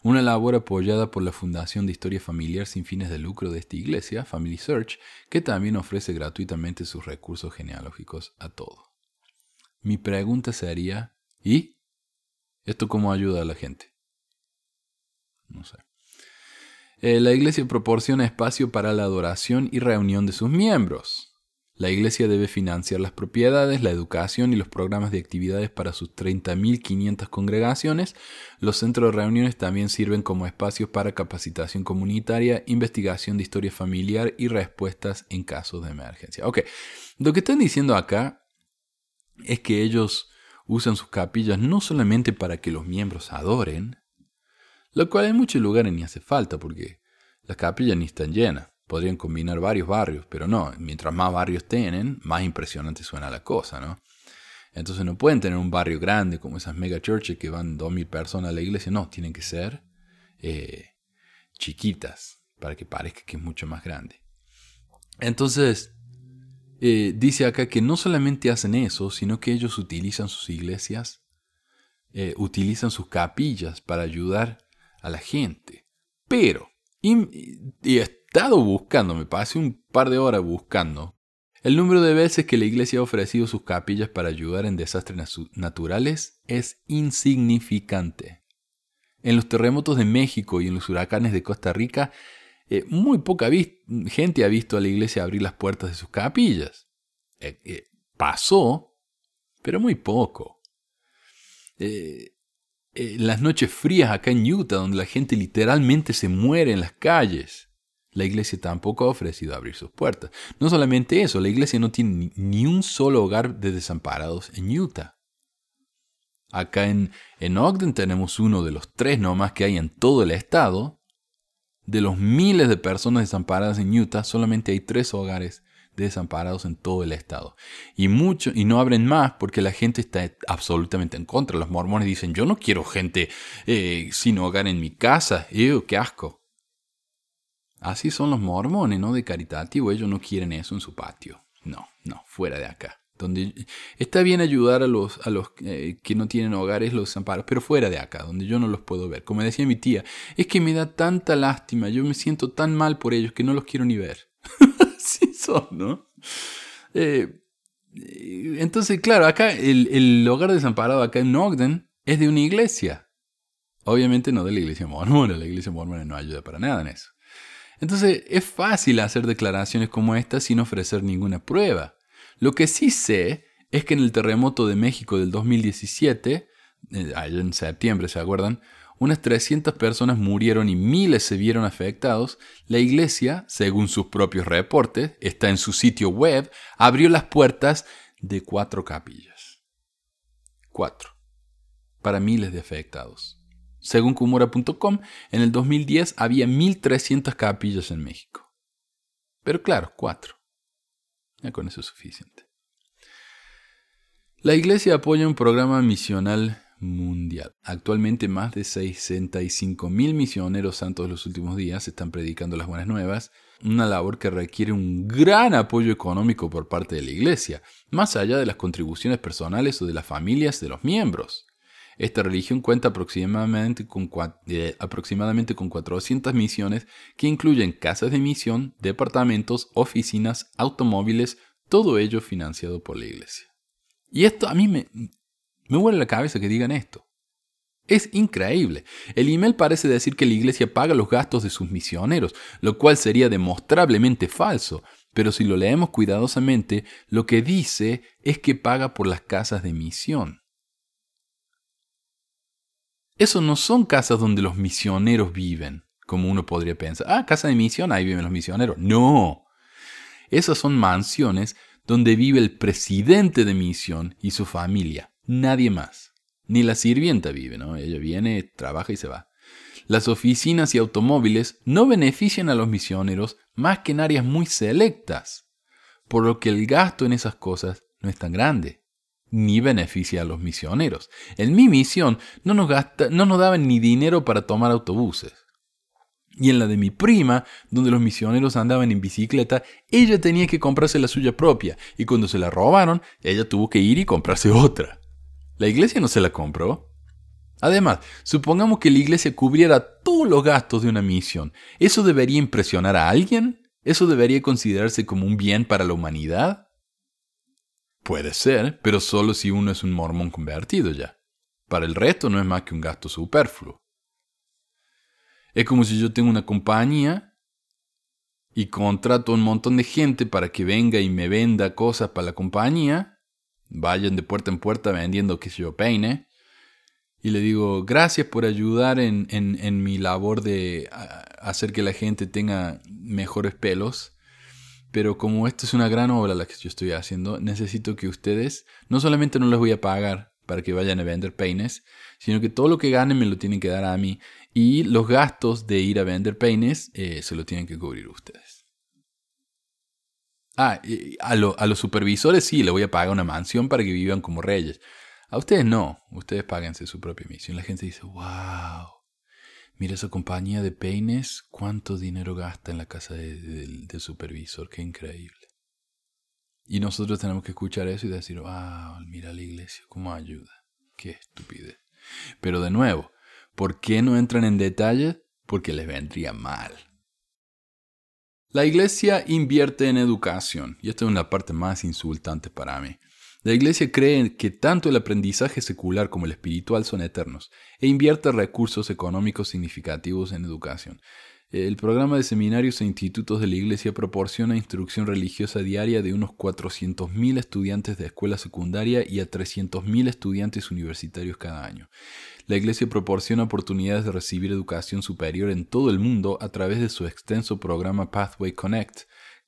Una labor apoyada por la Fundación de Historia Familiar sin fines de lucro de esta iglesia, Family Search, que también ofrece gratuitamente sus recursos genealógicos a todos. Mi pregunta sería, ¿y? ¿Esto cómo ayuda a la gente? No sé. Eh, la iglesia proporciona espacio para la adoración y reunión de sus miembros. La Iglesia debe financiar las propiedades, la educación y los programas de actividades para sus 30.500 congregaciones. Los centros de reuniones también sirven como espacios para capacitación comunitaria, investigación de historia familiar y respuestas en casos de emergencia. Ok, lo que están diciendo acá es que ellos usan sus capillas no solamente para que los miembros adoren, lo cual en muchos lugares ni hace falta porque las capillas ni están llenas podrían combinar varios barrios, pero no, mientras más barrios tienen, más impresionante suena la cosa, ¿no? Entonces no pueden tener un barrio grande como esas mega churches que van 2.000 personas a la iglesia, no, tienen que ser eh, chiquitas para que parezca que es mucho más grande. Entonces, eh, dice acá que no solamente hacen eso, sino que ellos utilizan sus iglesias, eh, utilizan sus capillas para ayudar a la gente. Pero, y, estado buscando, me pasé un par de horas buscando, el número de veces que la iglesia ha ofrecido sus capillas para ayudar en desastres naturales es insignificante. En los terremotos de México y en los huracanes de Costa Rica, eh, muy poca gente ha visto a la iglesia abrir las puertas de sus capillas. Eh, eh, pasó, pero muy poco. las noches frías acá en Utah, donde la gente literalmente se muere en las calles. La iglesia tampoco ha ofrecido abrir sus puertas. No solamente eso, la iglesia no tiene ni un solo hogar de desamparados en Utah. Acá en, en Ogden tenemos uno de los tres nomás que hay en todo el estado. De los miles de personas desamparadas en Utah, solamente hay tres hogares desamparados en todo el estado. Y mucho, y no abren más porque la gente está absolutamente en contra. Los mormones dicen, yo no quiero gente eh, sin hogar en mi casa. Ew, qué asco. Así son los mormones, ¿no? De caritativo, ellos no quieren eso en su patio. No, no, fuera de acá. Donde está bien ayudar a los, a los eh, que no tienen hogares, los desamparos, pero fuera de acá, donde yo no los puedo ver. Como decía mi tía, es que me da tanta lástima, yo me siento tan mal por ellos que no los quiero ni ver. Así son, ¿no? Eh, entonces, claro, acá el, el hogar desamparado acá en Ogden es de una iglesia. Obviamente no de la iglesia mormona, la iglesia mormona no ayuda para nada en eso. Entonces es fácil hacer declaraciones como estas sin ofrecer ninguna prueba. Lo que sí sé es que en el terremoto de México del 2017, eh, en septiembre, ¿se acuerdan? Unas 300 personas murieron y miles se vieron afectados. La iglesia, según sus propios reportes, está en su sitio web, abrió las puertas de cuatro capillas. Cuatro. Para miles de afectados. Según Kumura.com, en el 2010 había 1.300 capillas en México. Pero claro, cuatro. Ya con eso es suficiente. La iglesia apoya un programa misional mundial. Actualmente más de 65.000 misioneros santos los últimos días están predicando las buenas nuevas, una labor que requiere un gran apoyo económico por parte de la iglesia, más allá de las contribuciones personales o de las familias de los miembros. Esta religión cuenta aproximadamente con, eh, aproximadamente con 400 misiones que incluyen casas de misión, departamentos, oficinas, automóviles, todo ello financiado por la iglesia. Y esto a mí me, me huele la cabeza que digan esto. Es increíble. El email parece decir que la iglesia paga los gastos de sus misioneros, lo cual sería demostrablemente falso, pero si lo leemos cuidadosamente, lo que dice es que paga por las casas de misión. Eso no son casas donde los misioneros viven, como uno podría pensar. Ah, casa de misión, ahí viven los misioneros. No. Esas son mansiones donde vive el presidente de misión y su familia. Nadie más. Ni la sirvienta vive, ¿no? Ella viene, trabaja y se va. Las oficinas y automóviles no benefician a los misioneros más que en áreas muy selectas, por lo que el gasto en esas cosas no es tan grande, ni beneficia a los misioneros. En mi misión no nos, no nos daban ni dinero para tomar autobuses. Y en la de mi prima, donde los misioneros andaban en bicicleta, ella tenía que comprarse la suya propia, y cuando se la robaron, ella tuvo que ir y comprarse otra. La iglesia no se la compró. Además, supongamos que la iglesia cubriera todos los gastos de una misión. ¿Eso debería impresionar a alguien? ¿Eso debería considerarse como un bien para la humanidad? Puede ser, pero solo si uno es un mormón convertido ya. Para el resto no es más que un gasto superfluo. Es como si yo tengo una compañía y contrato a un montón de gente para que venga y me venda cosas para la compañía, vayan de puerta en puerta vendiendo que yo peine, y le digo, gracias por ayudar en, en, mi labor de hacer que la gente tenga mejores pelos, pero como esto es una gran obra la que yo estoy haciendo, necesito que ustedes, no solamente no les voy a pagar para que vayan a vender peines, sino que todo lo que ganen me lo tienen que dar a mí y los gastos de ir a vender peines eh, se lo tienen que cubrir ustedes. Ah, a, a, los supervisores sí, le voy a pagar una mansión para que vivan como reyes. A ustedes no, ustedes páguense su propia misión. La gente dice, wow, mira esa compañía de peines, cuánto dinero gasta en la casa del supervisor, qué increíble. Y nosotros tenemos que escuchar eso y decir, wow, mira la iglesia, cómo ayuda. Qué estupidez. Pero de nuevo, ¿Por qué no entran en detalle? Porque les vendría mal. La iglesia invierte en educación, y esta es una parte más insultante para mí. La iglesia cree que tanto el aprendizaje secular como el espiritual son eternos, e invierte recursos económicos significativos en educación. El programa de seminarios e institutos de la Iglesia proporciona instrucción religiosa diaria de unos 400.000 estudiantes de escuela secundaria y a 300.000 estudiantes universitarios cada año. La Iglesia proporciona oportunidades de recibir educación superior en todo el mundo a través de su extenso programa Pathway Connect,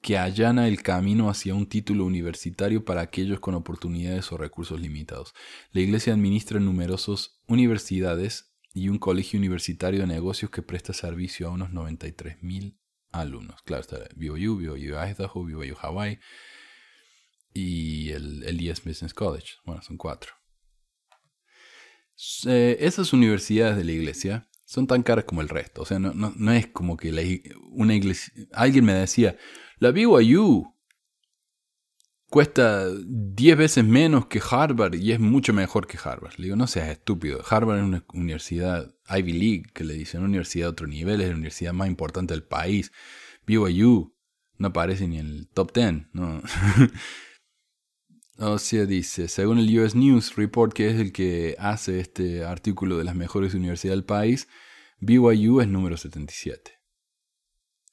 que allana el camino hacia un título universitario para aquellos con oportunidades o recursos limitados. La Iglesia administra numerosas universidades y un colegio universitario de negocios que presta servicio a unos 93.000 alumnos. Claro, está BYU, BYU Idaho, BYU Hawaii y el, el e Business College. Bueno, son cuatro. Eh, esas universidades de la iglesia son tan caras como el resto. O sea, no, no, es como que la, una iglesia... Alguien me decía, la BYU cuesta 10 veces menos que Harvard y es mucho mejor que Harvard. Le digo, no seas estúpido. Harvard es una universidad Ivy League, que le dicen una universidad de otro nivel, es la universidad más importante del país. BYU no aparece ni en el top 10. No. o sea, dice, según el US News Report, que es el que hace este artículo de las mejores universidades del país, BYU es número 77.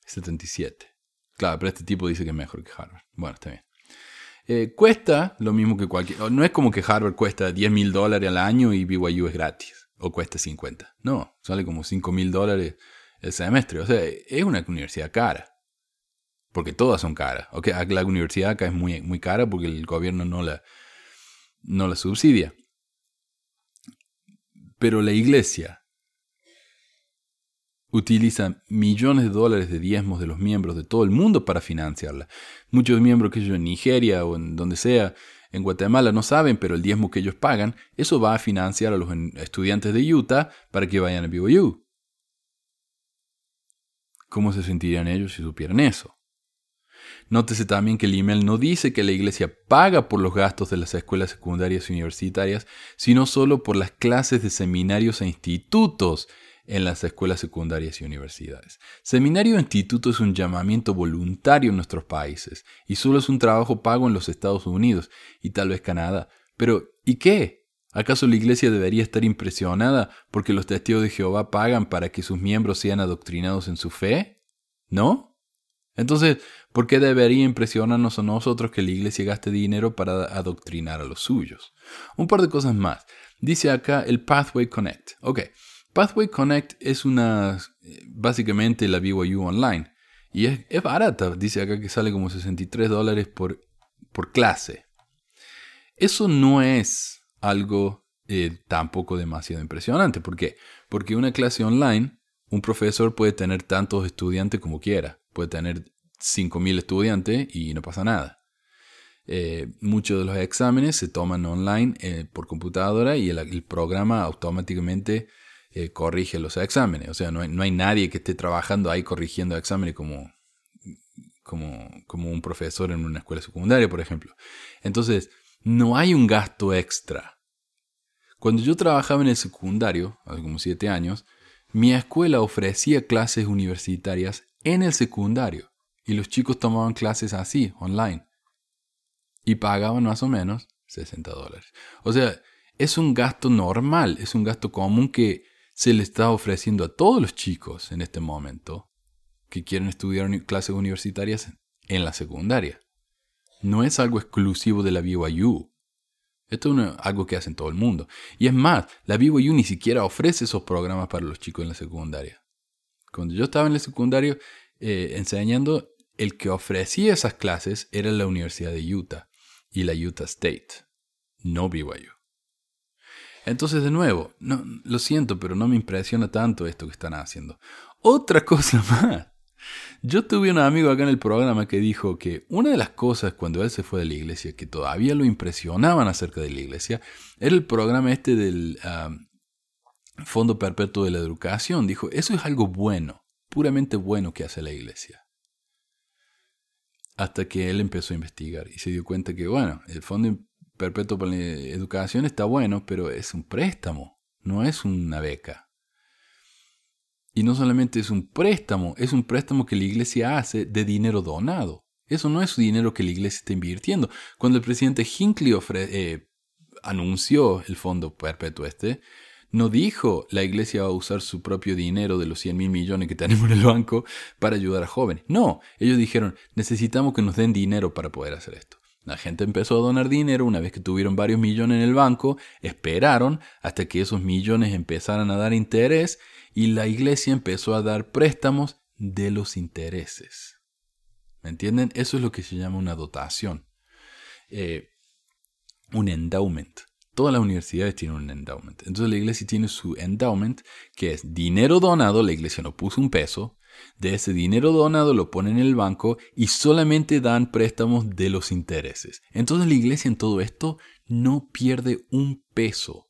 77. Claro, pero este tipo dice que es mejor que Harvard. Bueno, está bien. Eh, cuesta lo mismo que cualquier... No es como que Harvard cuesta 10 mil dólares al año y BYU es gratis. O cuesta 50. No, sale como 5 mil dólares el semestre. O sea, es una universidad cara. Porque todas son caras. Okay, la universidad acá es muy, muy cara porque el gobierno no la, no la subsidia. Pero la iglesia utiliza millones de dólares de diezmos de los miembros de todo el mundo para financiarla. Muchos miembros que ellos en Nigeria o en donde sea, en Guatemala no saben, pero el diezmo que ellos pagan, eso va a financiar a los estudiantes de Utah para que vayan a BYU. ¿Cómo se sentirían ellos si supieran eso? Nótese también que el email no dice que la iglesia paga por los gastos de las escuelas secundarias y universitarias, sino solo por las clases de seminarios e institutos en las escuelas secundarias y universidades. Seminario o instituto es un llamamiento voluntario en nuestros países y solo es un trabajo pago en los Estados Unidos y tal vez Canadá. Pero, ¿y qué? ¿Acaso la iglesia debería estar impresionada porque los testigos de Jehová pagan para que sus miembros sean adoctrinados en su fe? ¿No? Entonces, ¿por qué debería impresionarnos a nosotros que la iglesia gaste dinero para adoctrinar a los suyos? Un par de cosas más. Dice acá el Pathway Connect. Ok, Pathway Connect es una, básicamente la BYU online. Y es, barata, dice acá que sale como 63 dólares por, por clase. Eso no es algo eh, tampoco demasiado impresionante. ¿Por qué? Porque una clase online, un profesor puede tener tantos estudiantes como quiera. Puede tener 5.000 estudiantes y no pasa nada. eh, muchos de los exámenes se toman online eh, por computadora y el, programa automáticamente eh, corrige los exámenes. O sea, no hay, no hay, nadie que esté trabajando ahí corrigiendo exámenes como, como, como un profesor en una escuela secundaria, por ejemplo. Entonces, no hay un gasto extra. Cuando yo trabajaba en el secundario, hace como siete años, mi escuela ofrecía clases universitarias en el secundario y los chicos tomaban clases así, online y pagaban más o menos 60 dólares. O sea, es un gasto normal, es un gasto común que se le está ofreciendo a todos los chicos en este momento que quieren estudiar clases universitarias en la secundaria. No es algo exclusivo de la BYU. Esto es algo que hacen todo el mundo. Y es más, la BYU ni siquiera ofrece esos programas para los chicos en la secundaria. Cuando yo estaba en la secundaria eh, enseñando, el que ofrecía esas clases era la Universidad de Utah y la Utah State, no BYU. Entonces, de nuevo, no, lo siento, pero no me impresiona tanto esto que están haciendo. Otra cosa más. Yo tuve un amigo acá en el programa que dijo que una de las cosas cuando él se fue de la iglesia que todavía lo impresionaban acerca de la iglesia era el programa este del ah, Fondo Perpetuo de la Educación. Dijo, eso es algo bueno, puramente bueno que hace la iglesia hasta que él empezó a investigar y se dio cuenta que, bueno, el Fondo Perpetuo para la Educación está bueno, pero es un préstamo, no es una beca. Y no solamente es un préstamo, es un préstamo que la iglesia hace de dinero donado. Eso no es dinero que la iglesia está invirtiendo. Cuando el presidente Hinckley eh, anunció el fondo perpetuo este, no dijo la iglesia va a usar su propio dinero de los 100 mil millones que tenemos en el banco para ayudar a jóvenes. No, ellos dijeron necesitamos que nos den dinero para poder hacer esto. La gente empezó a donar dinero una vez que tuvieron varios millones en el banco, esperaron hasta que esos millones empezaran a dar interés y la iglesia empezó a dar préstamos de los intereses. ¿Me entienden? Eso es lo que se llama una dotación, eh, un endowment. Todas las universidades tienen un endowment. Entonces la iglesia tiene su endowment, que es dinero donado, la iglesia no puso un peso, de ese dinero donado lo ponen en el banco y solamente dan préstamos de los intereses. Entonces la iglesia en todo esto no pierde un peso.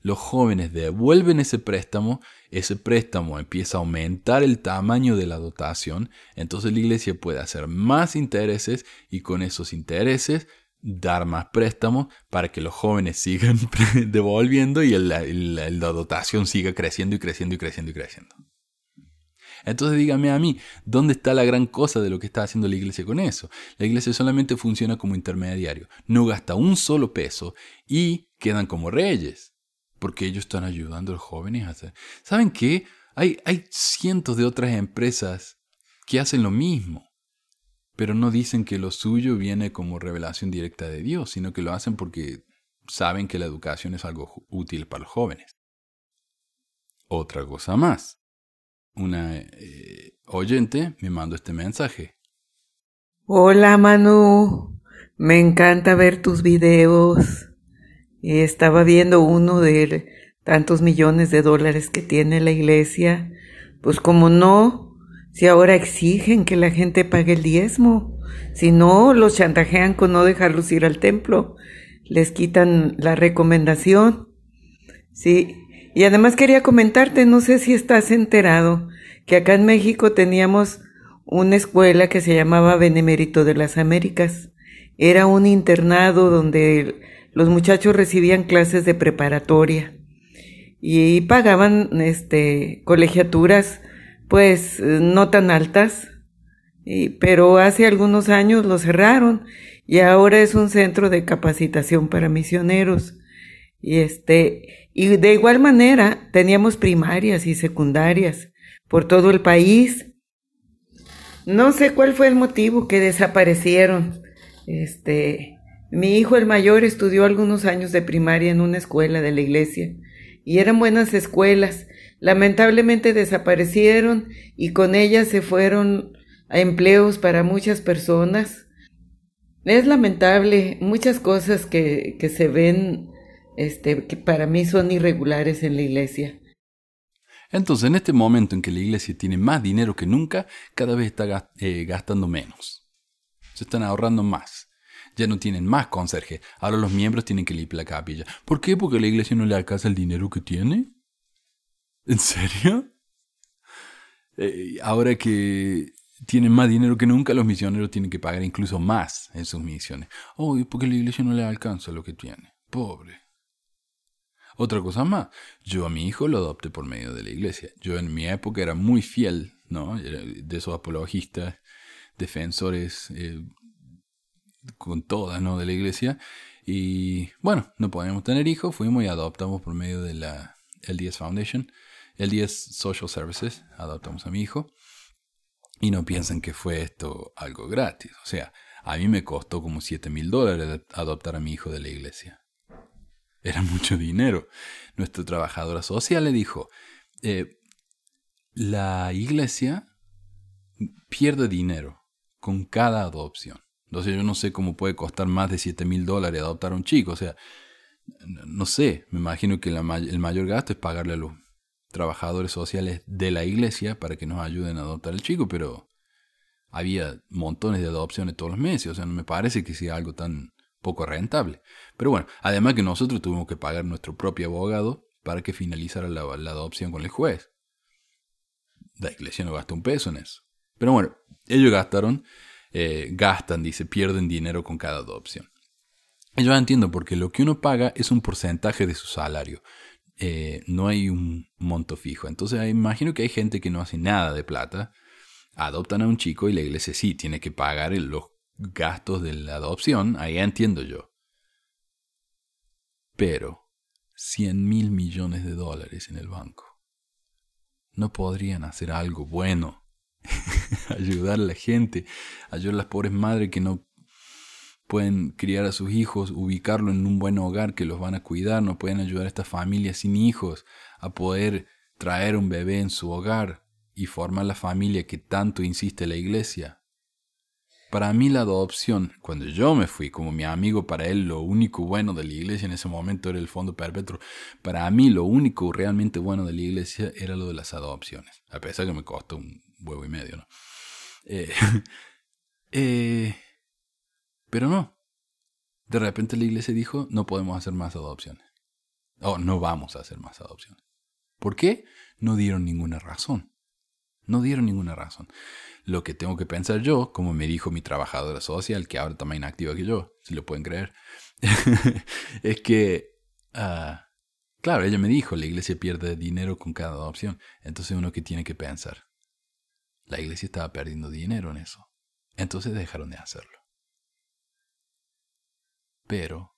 Los jóvenes devuelven ese préstamo, ese préstamo empieza a aumentar el tamaño de la dotación, entonces la iglesia puede hacer más intereses y con esos intereses dar más préstamos para que los jóvenes sigan devolviendo y la dotación siga creciendo y creciendo y creciendo y creciendo. Entonces dígame a mí, ¿dónde está la gran cosa de lo que está haciendo la iglesia con eso? La iglesia solamente funciona como intermediario, no gasta un solo peso y quedan como reyes, porque ellos están ayudando a los jóvenes a hacer... ¿Saben qué? Hay, hay cientos de otras empresas que hacen lo mismo pero no dicen que lo suyo viene como revelación directa de Dios, sino que lo hacen porque saben que la educación es algo útil para los jóvenes. Otra cosa más. Una eh, oyente me mandó este mensaje. Hola Manu, me encanta ver tus videos. Estaba viendo uno de tantos millones de dólares que tiene la iglesia. Pues como no, si ahora exigen que la gente pague el diezmo, si no, los chantajean con no dejarlos ir al templo, les quitan la recomendación. Sí, y además quería comentarte, no sé si estás enterado, que acá en México teníamos una escuela que se llamaba Benemérito de las Américas. Era un internado donde los muchachos recibían clases de preparatoria y pagaban este colegiaturas pues eh, no tan altas, pero hace algunos años lo cerraron y ahora es un centro de capacitación para misioneros. Y este, y de igual manera teníamos primarias y secundarias por todo el país. No sé cuál fue el motivo que desaparecieron. Este, mi hijo el mayor estudió algunos años de primaria en una escuela de la iglesia y eran buenas escuelas, lamentablemente desaparecieron y con ellas se fueron a empleos para muchas personas. Es lamentable muchas cosas que, que se ven, este, que para mí son irregulares en la iglesia. Entonces, en este momento en que la iglesia tiene más dinero que nunca, cada vez está eh, gastando menos. Se están ahorrando más. Ya no tienen más conserje. Ahora los miembros tienen que limpiar la capilla. ¿Por qué? Porque la iglesia no le alcanza el dinero que tiene. ¿En serio? Eh, ahora que tienen más dinero que nunca, los misioneros tienen que pagar incluso más en sus misiones. Oh, porque la iglesia no le alcanza lo que tiene. Pobre. Otra cosa más, yo a mi hijo lo adopté por medio de la iglesia. Yo en mi época era muy fiel, ¿no? De esos apologistas, defensores eh, con todas, ¿no? De la iglesia. Y bueno, no podíamos tener hijos, fuimos y adoptamos por medio de la LDS Foundation, LDS Social Services, adoptamos a mi hijo. Y no piensan que fue esto algo gratis. O sea, a mí me costó como 7 mil dólares adoptar a mi hijo de la iglesia. Era mucho dinero. Nuestra trabajadora social le dijo, eh, la iglesia pierde dinero con cada adopción. Entonces yo no sé cómo puede costar más de 7 mil dólares adoptar a un chico. O sea, no sé, me imagino que el mayor gasto es pagarle a los trabajadores sociales de la iglesia para que nos ayuden a adoptar al chico, pero había montones de adopciones todos los meses. O sea, no me parece que sea algo tan poco rentable. Pero bueno, además que nosotros tuvimos que pagar nuestro propio abogado para que finalizara la, adopción con el juez. La iglesia no gastó un peso en eso. Pero bueno, ellos gastaron, eh, gastan, dice, pierden dinero con cada adopción. yo entiendo, porque lo que uno paga es un porcentaje de su salario. Eh, no hay un monto fijo. Entonces imagino que hay gente que no hace nada de plata, adoptan a un chico y la iglesia sí tiene que pagar los gastos de la adopción, ahí entiendo yo. Pero 100 mil millones de dólares en el banco. ¿No podrían hacer algo bueno? ayudar a la gente, ayudar a las pobres madres que no pueden criar a sus hijos, ubicarlo en un buen hogar que los van a cuidar, no pueden ayudar a estas familias sin hijos a poder traer un bebé en su hogar y formar la familia que tanto insiste la iglesia. Para mí la adopción, cuando yo me fui como mi amigo, para él lo único bueno de la iglesia en ese momento era el fondo perpetuo. Para mí lo único realmente bueno de la iglesia era lo de las adopciones, a pesar que me costó un huevo y medio, ¿no? Eh, eh, pero no. De repente la iglesia dijo, no podemos hacer más adopciones. O no vamos a hacer más adopciones. ¿Por qué? No dieron ninguna razón. No dieron ninguna razón. Lo que tengo que pensar yo, como me dijo mi trabajadora social, que ahora también activa que yo, si lo pueden creer, es que, ah, claro, ella me dijo, la iglesia pierde dinero con cada adopción. Entonces uno que tiene que pensar, la iglesia estaba perdiendo dinero en eso. Entonces dejaron de hacerlo. Pero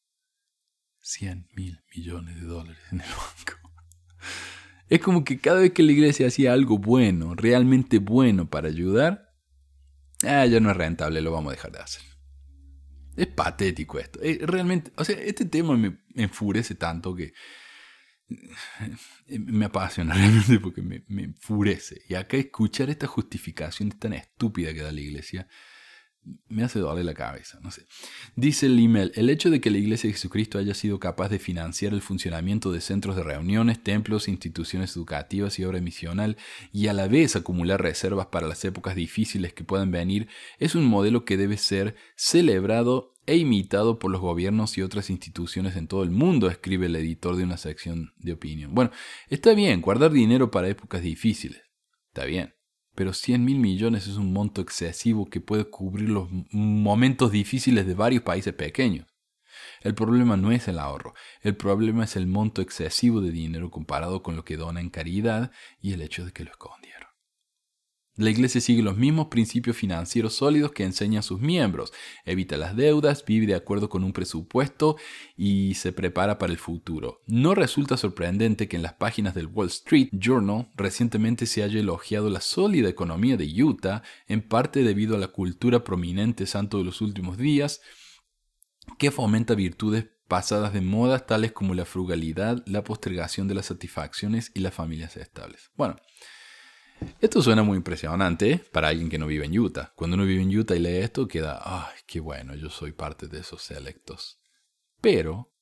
100 mil millones de dólares en el banco. Es como que cada vez que la iglesia hacía algo bueno, realmente bueno para ayudar, ah, ya no es rentable, lo vamos a dejar de hacer. Es patético esto. Eh, realmente, o sea, este tema me enfurece tanto que eh, me apasiona realmente porque me, me enfurece. Y acá escuchar esta justificación tan estúpida que da la iglesia me hace doler la cabeza, no sé. Dice el email, el hecho de que la Iglesia de Jesucristo haya sido capaz de financiar el funcionamiento de centros de reuniones, templos, instituciones educativas y obra misional y a la vez acumular reservas para las épocas difíciles que puedan venir es un modelo que debe ser celebrado e imitado por los gobiernos y otras instituciones en todo el mundo, escribe el editor de una sección de opinión. Bueno, está bien, guardar dinero para épocas difíciles. Está bien pero 100 mil millones es un monto excesivo que puede cubrir los momentos difíciles de varios países pequeños. El problema no es el ahorro, el problema es el monto excesivo de dinero comparado con lo que dona en caridad y el hecho de que lo escondieron. La Iglesia sigue los mismos principios financieros sólidos que enseña a sus miembros. Evita las deudas, vive de acuerdo con un presupuesto y se prepara para el futuro. No resulta sorprendente que en las páginas del Wall Street Journal recientemente se haya elogiado la sólida economía de Utah, en parte debido a la cultura prominente santo de los últimos días, que fomenta virtudes pasadas de moda tales como la frugalidad, la postergación de las satisfacciones y las familias estables. Bueno, esto suena muy impresionante para alguien que no vive en Utah. Cuando uno vive en Utah y lee esto, queda, ay, qué bueno, yo soy parte de esos selectos. Pero,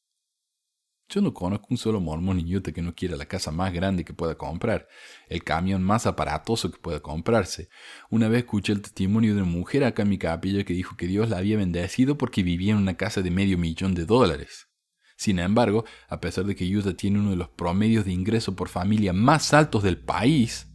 Yo no conozco un solo mormón en Utah que no quiera la casa más grande que pueda comprar, el camión más aparatoso que pueda comprarse. Una vez escuché el testimonio de una mujer acá en mi capilla que dijo que Dios la había bendecido porque vivía en una casa de medio millón de dólares. Sin embargo, a pesar de que Utah tiene uno de los promedios de ingreso por familia más altos del país,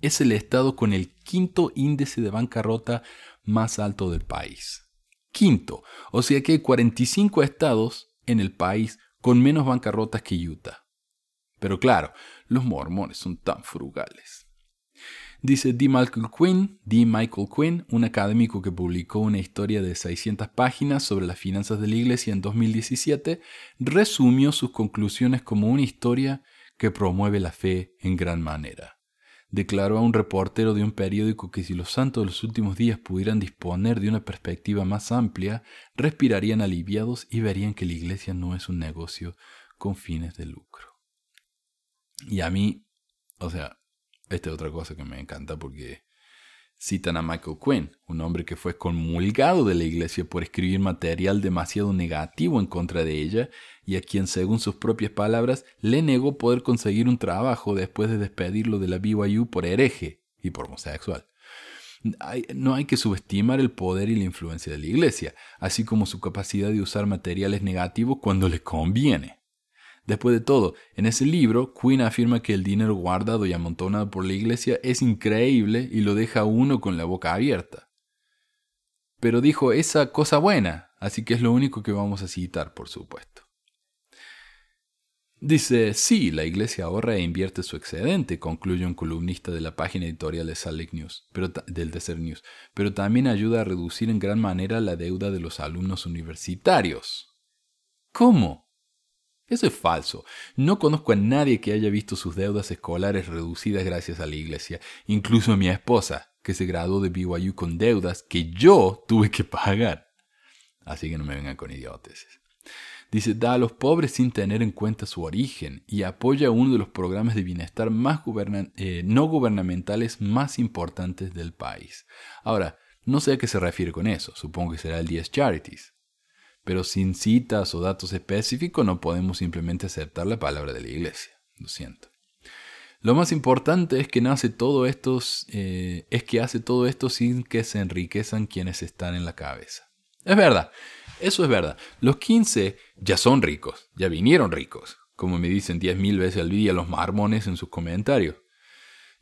es el estado con el quinto índice de bancarrota más alto del país. Quinto, o sea que hay 45 estados en el país con menos bancarrotas que Utah. Pero claro, los mormones son tan frugales. Dice D. Michael Quinn, D. Michael Quinn, un académico que publicó una historia de 600 páginas sobre las finanzas de la iglesia en 2017, resumió sus conclusiones como una historia que promueve la fe en gran manera declaró a un reportero de un periódico que si los santos de los últimos días pudieran disponer de una perspectiva más amplia, respirarían aliviados y verían que la iglesia no es un negocio con fines de lucro. Y a mí, o sea, esta es otra cosa que me encanta porque citan a Michael Quinn, un hombre que fue comulgado de la iglesia por escribir material demasiado negativo en contra de ella y a quien, según sus propias palabras, le negó poder conseguir un trabajo después de despedirlo de la BYU por hereje y por homosexual. no hay que subestimar el poder y la influencia de la iglesia, así como su capacidad de usar materiales negativos cuando le conviene. Después de todo, en ese libro, Quinn afirma que el dinero guardado y amontonado por la iglesia es increíble y lo deja uno con la boca abierta. Pero dijo esa cosa buena, así que es lo único que vamos a citar, por supuesto. Dice, sí, la iglesia ahorra e invierte su excedente, concluye un columnista de la página editorial de Salt News, pero del Desert News, pero también ayuda a reducir en gran manera la deuda de los alumnos universitarios. ¿Cómo? Eso es falso. No conozco a nadie que haya visto sus deudas escolares reducidas gracias a la iglesia, incluso a mi esposa, que se graduó de BYU con deudas que yo tuve que pagar. Así que no me vengan con idiotes. Dice, da a los pobres sin tener en cuenta su origen y apoya uno de los programas de bienestar más eh, no gubernamentales más importantes del país. Ahora, no sé a qué se refiere con eso, supongo que será el 10 Charities pero sin citas o datos específicos no podemos simplemente aceptar la palabra de la iglesia. Lo siento. Lo más importante es que nace todo esto, eh, es que hace todo esto sin que se enriquezan quienes están en la cabeza. Es verdad, eso es verdad. Los 15 ya son ricos, ya vinieron ricos, como me dicen 10.000 veces al día los marmones en sus comentarios.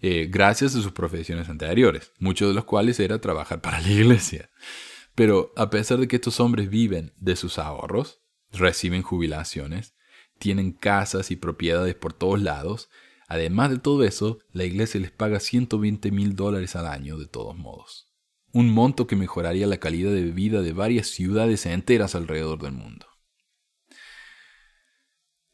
Eh, gracias a sus profesiones anteriores, muchos de los cuales era trabajar para la iglesia. Pero a pesar de que estos hombres viven de sus ahorros, reciben jubilaciones, tienen casas y propiedades por todos lados, además de todo eso, la iglesia les paga 120 mil dólares al año de todos modos. Un monto que mejoraría la calidad de vida de varias ciudades enteras alrededor del mundo.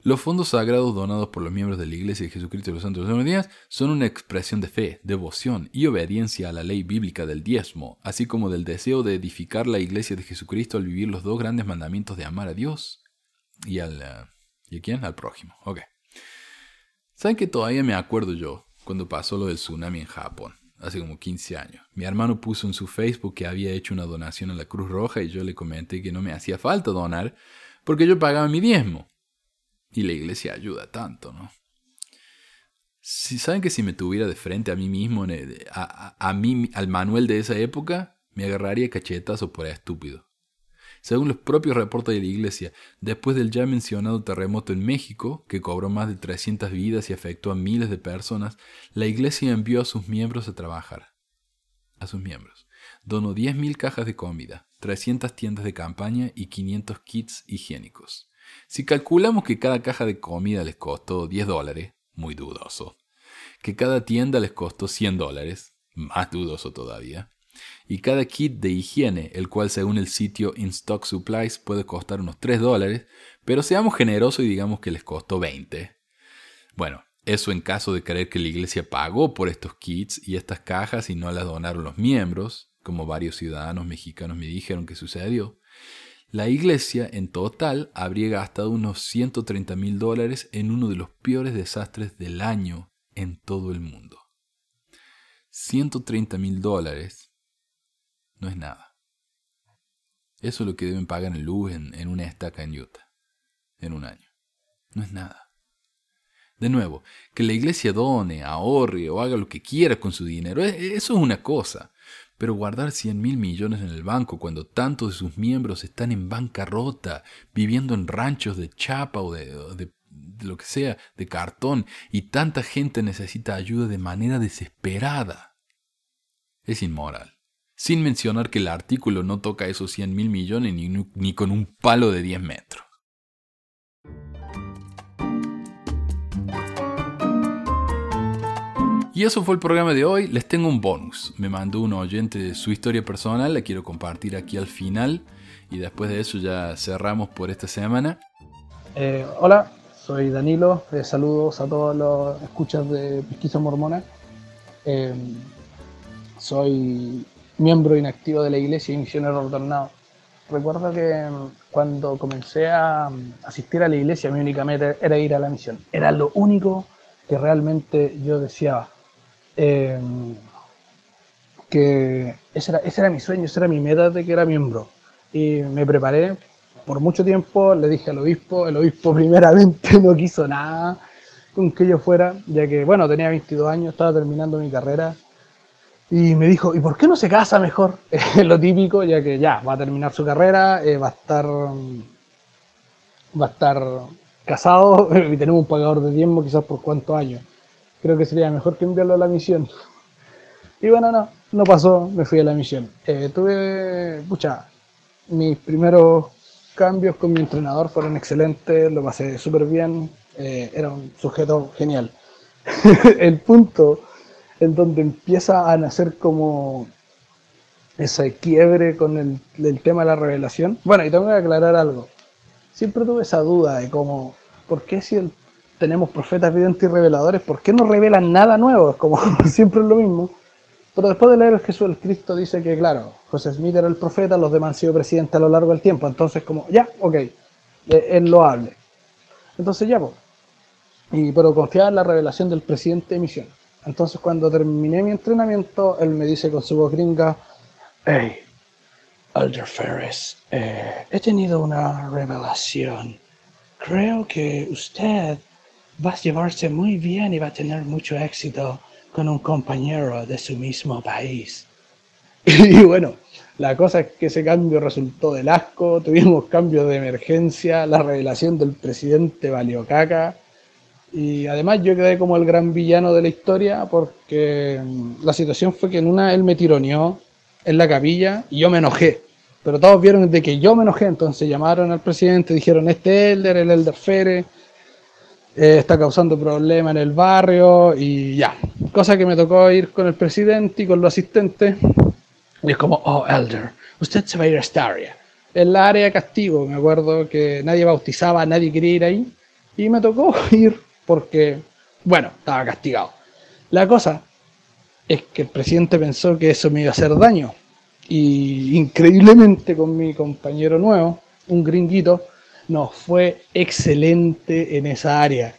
Los fondos sagrados donados por los miembros de la Iglesia de Jesucristo de los Santos de los Días son una expresión de fe, devoción y obediencia a la ley bíblica del diezmo, así como del deseo de edificar la Iglesia de Jesucristo al vivir los dos grandes mandamientos de amar a Dios y al... Eh, ¿Y a quién? Al prójimo. Ok. ¿Saben que todavía me acuerdo yo cuando pasó lo del tsunami en Japón? Hace como 15 años. Mi hermano puso en su Facebook que había hecho una donación a la Cruz Roja y yo le comenté que no me hacía falta donar porque yo pagaba mi diezmo. Y la iglesia ayuda tanto, ¿no? Si saben que si me tuviera de frente a mí mismo, a, a, mí, al Manuel de esa época, me agarraría o por estúpido. Según los propios reportes de la iglesia, después del ya mencionado terremoto en México, que cobró más de 300 vidas y afectó a miles de personas, la iglesia envió a sus miembros a trabajar. A sus miembros. Donó 10.000 cajas de comida, 300 tiendas de campaña y 500 kits higiénicos. Si calculamos que cada caja de comida les costó 10 dólares, muy dudoso, que cada tienda les costó 100 dólares, más dudoso todavía, y cada kit de higiene, el cual según el sitio In Stock Supplies puede costar unos 3 dólares, pero seamos generosos y digamos que les costó 20. Bueno, eso en caso de creer que la iglesia pagó por estos kits y estas cajas y no las donaron los miembros, como varios ciudadanos mexicanos me dijeron que sucedió. La iglesia en total habría gastado unos 130 mil dólares en uno de los peores desastres del año en todo el mundo. 130 mil dólares no es nada. Eso es lo que deben pagar en luz en, en una estaca en Utah en un año. No es nada. De nuevo, que la iglesia done, ahorre o haga lo que quiera con su dinero, e, eso es una cosa. Pero guardar 100 mil millones en el banco cuando tantos de sus miembros están en bancarrota, viviendo en ranchos de chapa o de, lo que sea, de cartón, y tanta gente necesita ayuda de manera desesperada, es inmoral. Sin mencionar que el artículo no toca esos 100 mil millones ni, ni con un palo de 10 metros. Y eso fue el programa de hoy. Les tengo un bonus. Me mandó un oyente su historia personal, la quiero compartir aquí al final. Y después de eso ya cerramos por esta semana. Eh, hola, soy Danilo. Eh, saludos a todos los escuchas de Pesquisa Mormona. Eh, soy miembro inactivo de la iglesia y misionero retornado. Recuerdo que cuando comencé a asistir a la iglesia, mi única meta era ir a la misión. Era lo único que realmente yo deseaba. Em, que ese era, ese era mi sueño, esa era mi meta de que era miembro. Y me preparé por mucho tiempo, le dije al obispo, el obispo primeramente no quiso nada con que yo fuera, ya que, bueno, tenía 22 años, estaba terminando mi carrera. Y me dijo, ¿y por qué no se casa mejor? lo típico, ya que ya, va a terminar su carrera, eh, va a estar va a estar casado y tenemos un pagador de tiempo quizás por cuántos años creo que sería mejor que enviarlo a la misión. Y bueno, no, no pasó, me fui a la misión. Eh, tuve, pucha, mis primeros cambios con mi entrenador fueron excelentes, lo pasé súper bien, eh, era un sujeto genial. el punto en donde empieza a nacer como ese quiebre con el, el, tema de la revelación. Bueno, y tengo que aclarar algo. Siempre tuve esa duda de cómo, ¿por qué si el tenemos profetas videntes y reveladores, ¿por qué no revelan nada nuevo? Es como siempre es lo mismo. Pero después de leer Jesús el Cristo dice que, claro, José Smith era el profeta, los demás han sido presidentes a lo largo del tiempo. Entonces, como, ya, ok, él lo hable. Entonces, ya, pues. Y, pero confiaba en la revelación del presidente de misión. Entonces, cuando terminé mi entrenamiento, él me dice con su voz gringa: Hey, Elder Ferris, eh, he tenido una revelación. Creo que usted va a llevarse muy bien y va a tener mucho éxito con un compañero de su mismo país. Y bueno, la cosa es que ese cambio resultó del asco, tuvimos cambios de emergencia, la revelación del presidente valió caca. Y además yo quedé como el gran villano de la historia porque mm, la situación fue que en una él me tironeó en la capilla y yo me enojé. Pero todos vieron de que yo me enojé, entonces llamaron al presidente, dijeron, este Elder, el Elder Fere, eh, está causando problemas en el barrio y ya. Cosa que me tocó ir con el presidente y con los asistentes. Y es como, oh, Elder, usted se va a ir a esta área. En la área castigo, me acuerdo que nadie bautizaba, nadie quería ir ahí. Y me tocó ir porque, bueno, estaba castigado. La cosa es que el presidente pensó que eso me iba a hacer daño. Y increíblemente con mi compañero nuevo, un gringuito, nos fue excelente en esa área.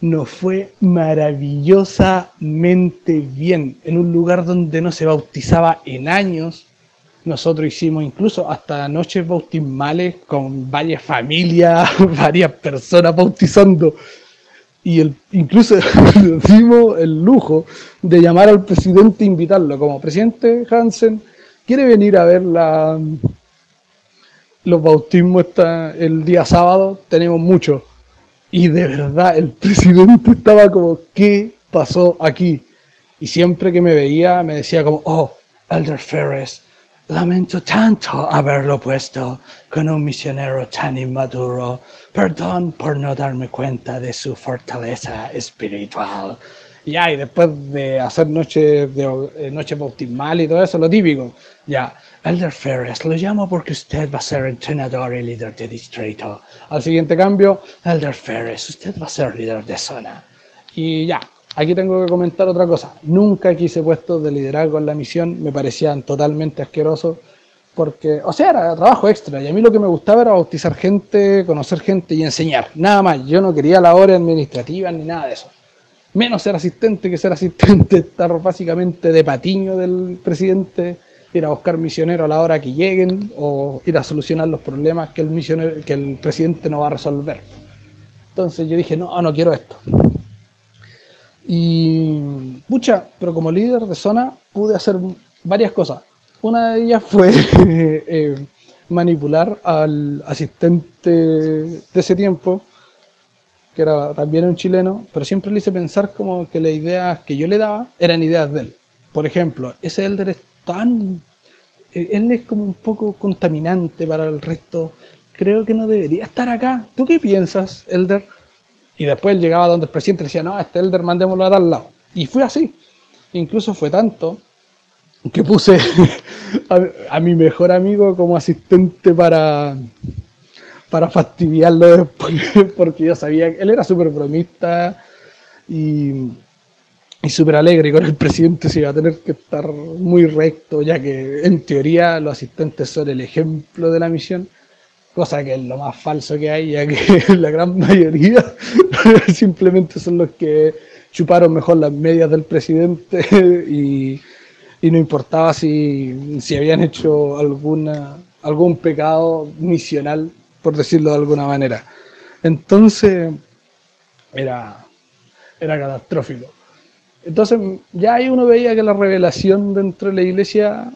Nos fue maravillosamente bien. En un lugar donde no se bautizaba en años. Nosotros hicimos incluso hasta noches bautismales con varias familias, varias personas bautizando. Y el, incluso dimos el lujo de llamar al presidente e invitarlo. Como presidente Hansen, ¿quiere venir a ver la, los bautismos está el día sábado, tenemos muchos. Y de verdad, el presidente estaba como, ¿qué pasó aquí? Y siempre que me veía, me decía como, oh, Elder Ferris, lamento tanto haberlo puesto con un misionero tan inmaduro. Perdón por no darme cuenta de su fortaleza espiritual. Ya, y después de hacer noche, de, eh, noche bautismal y todo eso, lo típico, ya, Elder Ferris, lo llamo porque usted va a ser entrenador y líder de distrito. Al siguiente cambio, Elder Ferris, usted va a ser líder de zona. Y ya, aquí tengo que comentar otra cosa. Nunca quise puestos de liderazgo en la misión, me parecían totalmente asquerosos. Porque, o sea, era trabajo extra y a mí lo que me gustaba era bautizar gente, conocer gente y enseñar. Nada más, yo no quería la hora administrativa ni nada de eso. Menos ser asistente que ser asistente, estar básicamente de patiño del presidente ir a buscar misioneros a la hora que lleguen o ir a solucionar los problemas que el, misionero, que el presidente no va a resolver. Entonces yo dije, no, no quiero esto. Y, pucha, pero como líder de zona pude hacer varias cosas. Una de ellas fue eh, manipular al asistente de ese tiempo, que era también un chileno, pero siempre le hice pensar como que las ideas que yo le daba eran ideas de él. Por ejemplo, ese Elder tan... Eh, él es como un poco contaminante para el resto. Creo que no debería estar acá. ¿Tú qué piensas, Elder? Y después él llegaba donde el presidente decía, no, este Elder mandémoslo a al lado. Y fue así. Incluso fue tanto que puse a, mi mejor amigo como asistente para, para fastidiarlo después, porque yo sabía que él era súper bromista y, y súper alegre, con el presidente se iba a tener que estar muy recto, ya que en teoría los asistentes son el ejemplo de la misión, cosa que es lo más falso que hay, ya que la gran mayoría simplemente son los que chuparon mejor las medias del presidente y y no importaba si, si habían hecho alguna, algún pecado misional, por decirlo de alguna manera. Entonces, era, era catastrófico. Entonces, ya ahí uno veía que la revelación dentro de la iglesia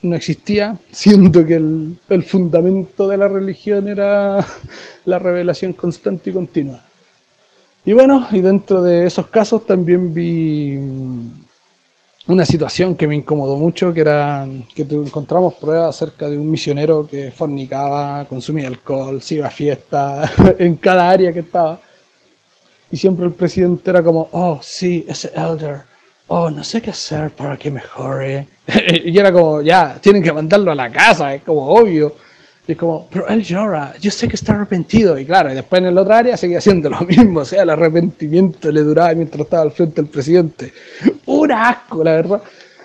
no existía, siendo que el, fundamento de la religión era la revelación constante y continua. Y bueno, y dentro de esos casos también vi una situación que me incomodó mucho, que era que encontramos pruebas acerca de un misionero que fornicaba, consumía alcohol, se iba a fiesta en cada área que estaba. Y siempre el presidente era como, oh, sí, ese elder, oh, no sé qué hacer para que mejore. y era como, ya, tienen que mandarlo a la casa, es como obvio. Y es como, pero él llora, yo sé que está arrepentido. Y claro, y después en el otro área seguía haciendo lo mismo. O sea, el arrepentimiento le duraba mientras estaba al frente del presidente. Un asco, la verdad.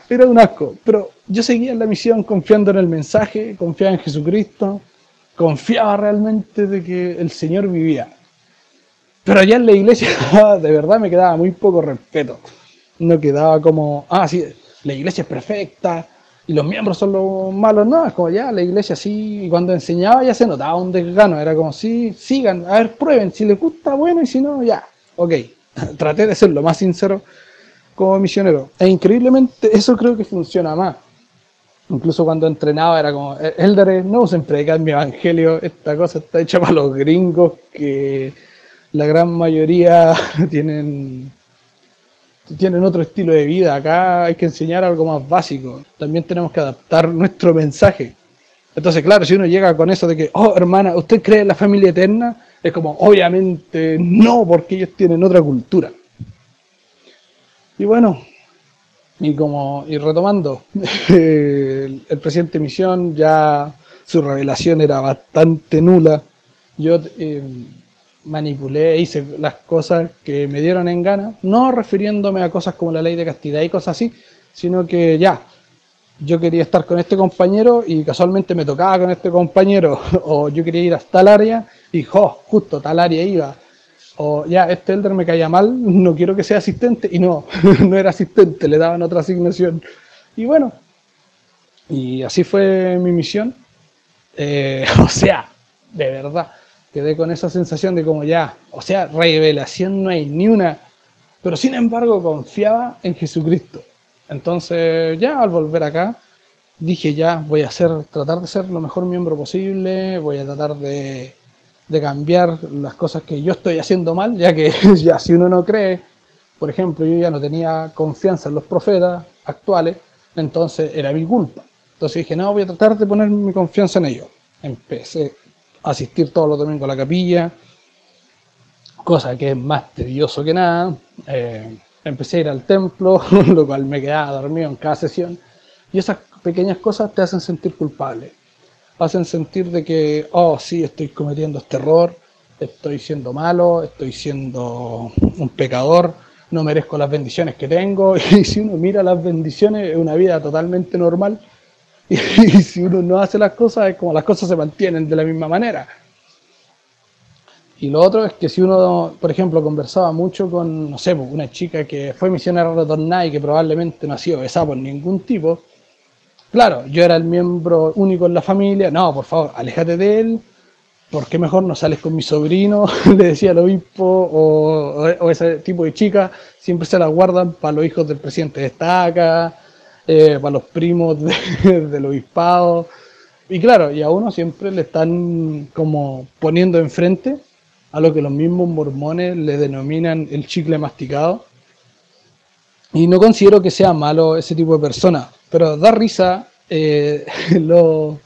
Era un asco. Pero yo seguía en la misión confiando en el mensaje, confiaba en Jesucristo, confiaba realmente de que el Señor vivía. Pero allá en la iglesia, de verdad me quedaba muy poco respeto. No quedaba como, ah, sí, la iglesia es perfecta, y los miembros son los malos, no, es como ya, la iglesia sí, y cuando enseñaba ya se notaba un desgano, era como, sí, sigan, a ver, prueben, si les gusta, bueno, y si no, ya, ok. Traté de ser lo más sincero como misionero. E increíblemente eso creo que funciona más. Incluso cuando entrenaba era como, Elder, no usen predicar mi evangelio, esta cosa está hecha para los gringos que la gran mayoría tienen tienen otro estilo de vida. Acá hay que enseñar algo más básico. También tenemos que adaptar nuestro mensaje. Entonces, claro, si uno llega con eso de que, oh, hermana, ¿usted cree en la familia eterna? Es como, obviamente no, porque ellos tienen otra cultura. Y bueno, y como, y retomando, el, presidente de misión ya su revelación era bastante nula. Yo eh, manipulé, hice las cosas que me dieron en gana, no refiriéndome a cosas como la ley de castidad y cosas así, sino que ya, yo quería estar con este compañero y casualmente me tocaba con este compañero, o yo quería ir hasta tal área y jo, justo tal área iba, o ya, este elder me caía mal, no quiero que sea asistente, y no, no era asistente, le daban otra asignación. Y bueno, y así fue mi misión. Eh, o sea, de verdad quedé con esa sensación de como ya, o sea, revelación no hay ni una, pero sin embargo confiaba en Jesucristo. Entonces ya al volver acá dije ya voy a hacer, tratar de ser lo mejor miembro posible, voy a tratar de, de cambiar las cosas que yo estoy haciendo mal, ya que ya si uno no cree, por ejemplo, yo ya no tenía confianza en los profetas actuales, entonces era mi culpa. Entonces dije, no, voy a tratar de poner mi confianza en ellos. Empecé asistir todos los domingos a la capilla, cosa que es más tedioso que nada. Eh, empecé a ir al templo, lo cual me quedaba dormido en cada sesión. Y esas pequeñas cosas te hacen sentir culpable. Hacen sentir de que, oh, sí, estoy cometiendo este error, estoy siendo malo, estoy siendo un pecador, no merezco las bendiciones que tengo. Y si uno mira las bendiciones, es una vida totalmente normal y, si uno no hace las cosas, es como las cosas se mantienen de la misma manera. Y lo otro es que si uno, por ejemplo, conversaba mucho con, no sé, pues, una chica que fue misionera retornada y que probablemente no ha sido besada por ningún tipo, claro, yo era el miembro único en la familia, no, por favor, aléjate de él, ¿por qué mejor no sales con mi sobrino? Le decía el obispo, o, ese tipo de chicas, siempre se las guardan para los hijos del presidente de Estaca, eh, para los primos del obispado. Y claro, y a uno siempre le están como poniendo enfrente a lo que los mismos mormones le denominan el chicle masticado. Y no considero que sea malo ese tipo de persona, pero da risa eh, lo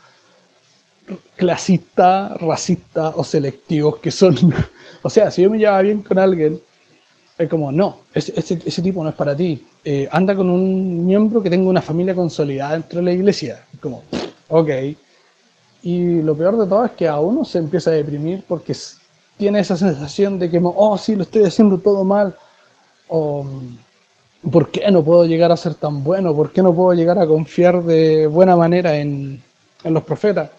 clasista, racista o selectivos que son. o sea, si yo me llevaba bien con alguien, es como, no, ese, tipo no es para ti. Eh, anda con un miembro que tenga una familia consolidada dentro de la iglesia. Como, ok. Y lo peor de todo es que a uno se empieza a deprimir porque tiene esa sensación de que, oh, sí, lo estoy haciendo todo mal. O, ¿por qué no puedo llegar a ser tan bueno? ¿Por qué no puedo llegar a confiar de buena manera en, en los profetas?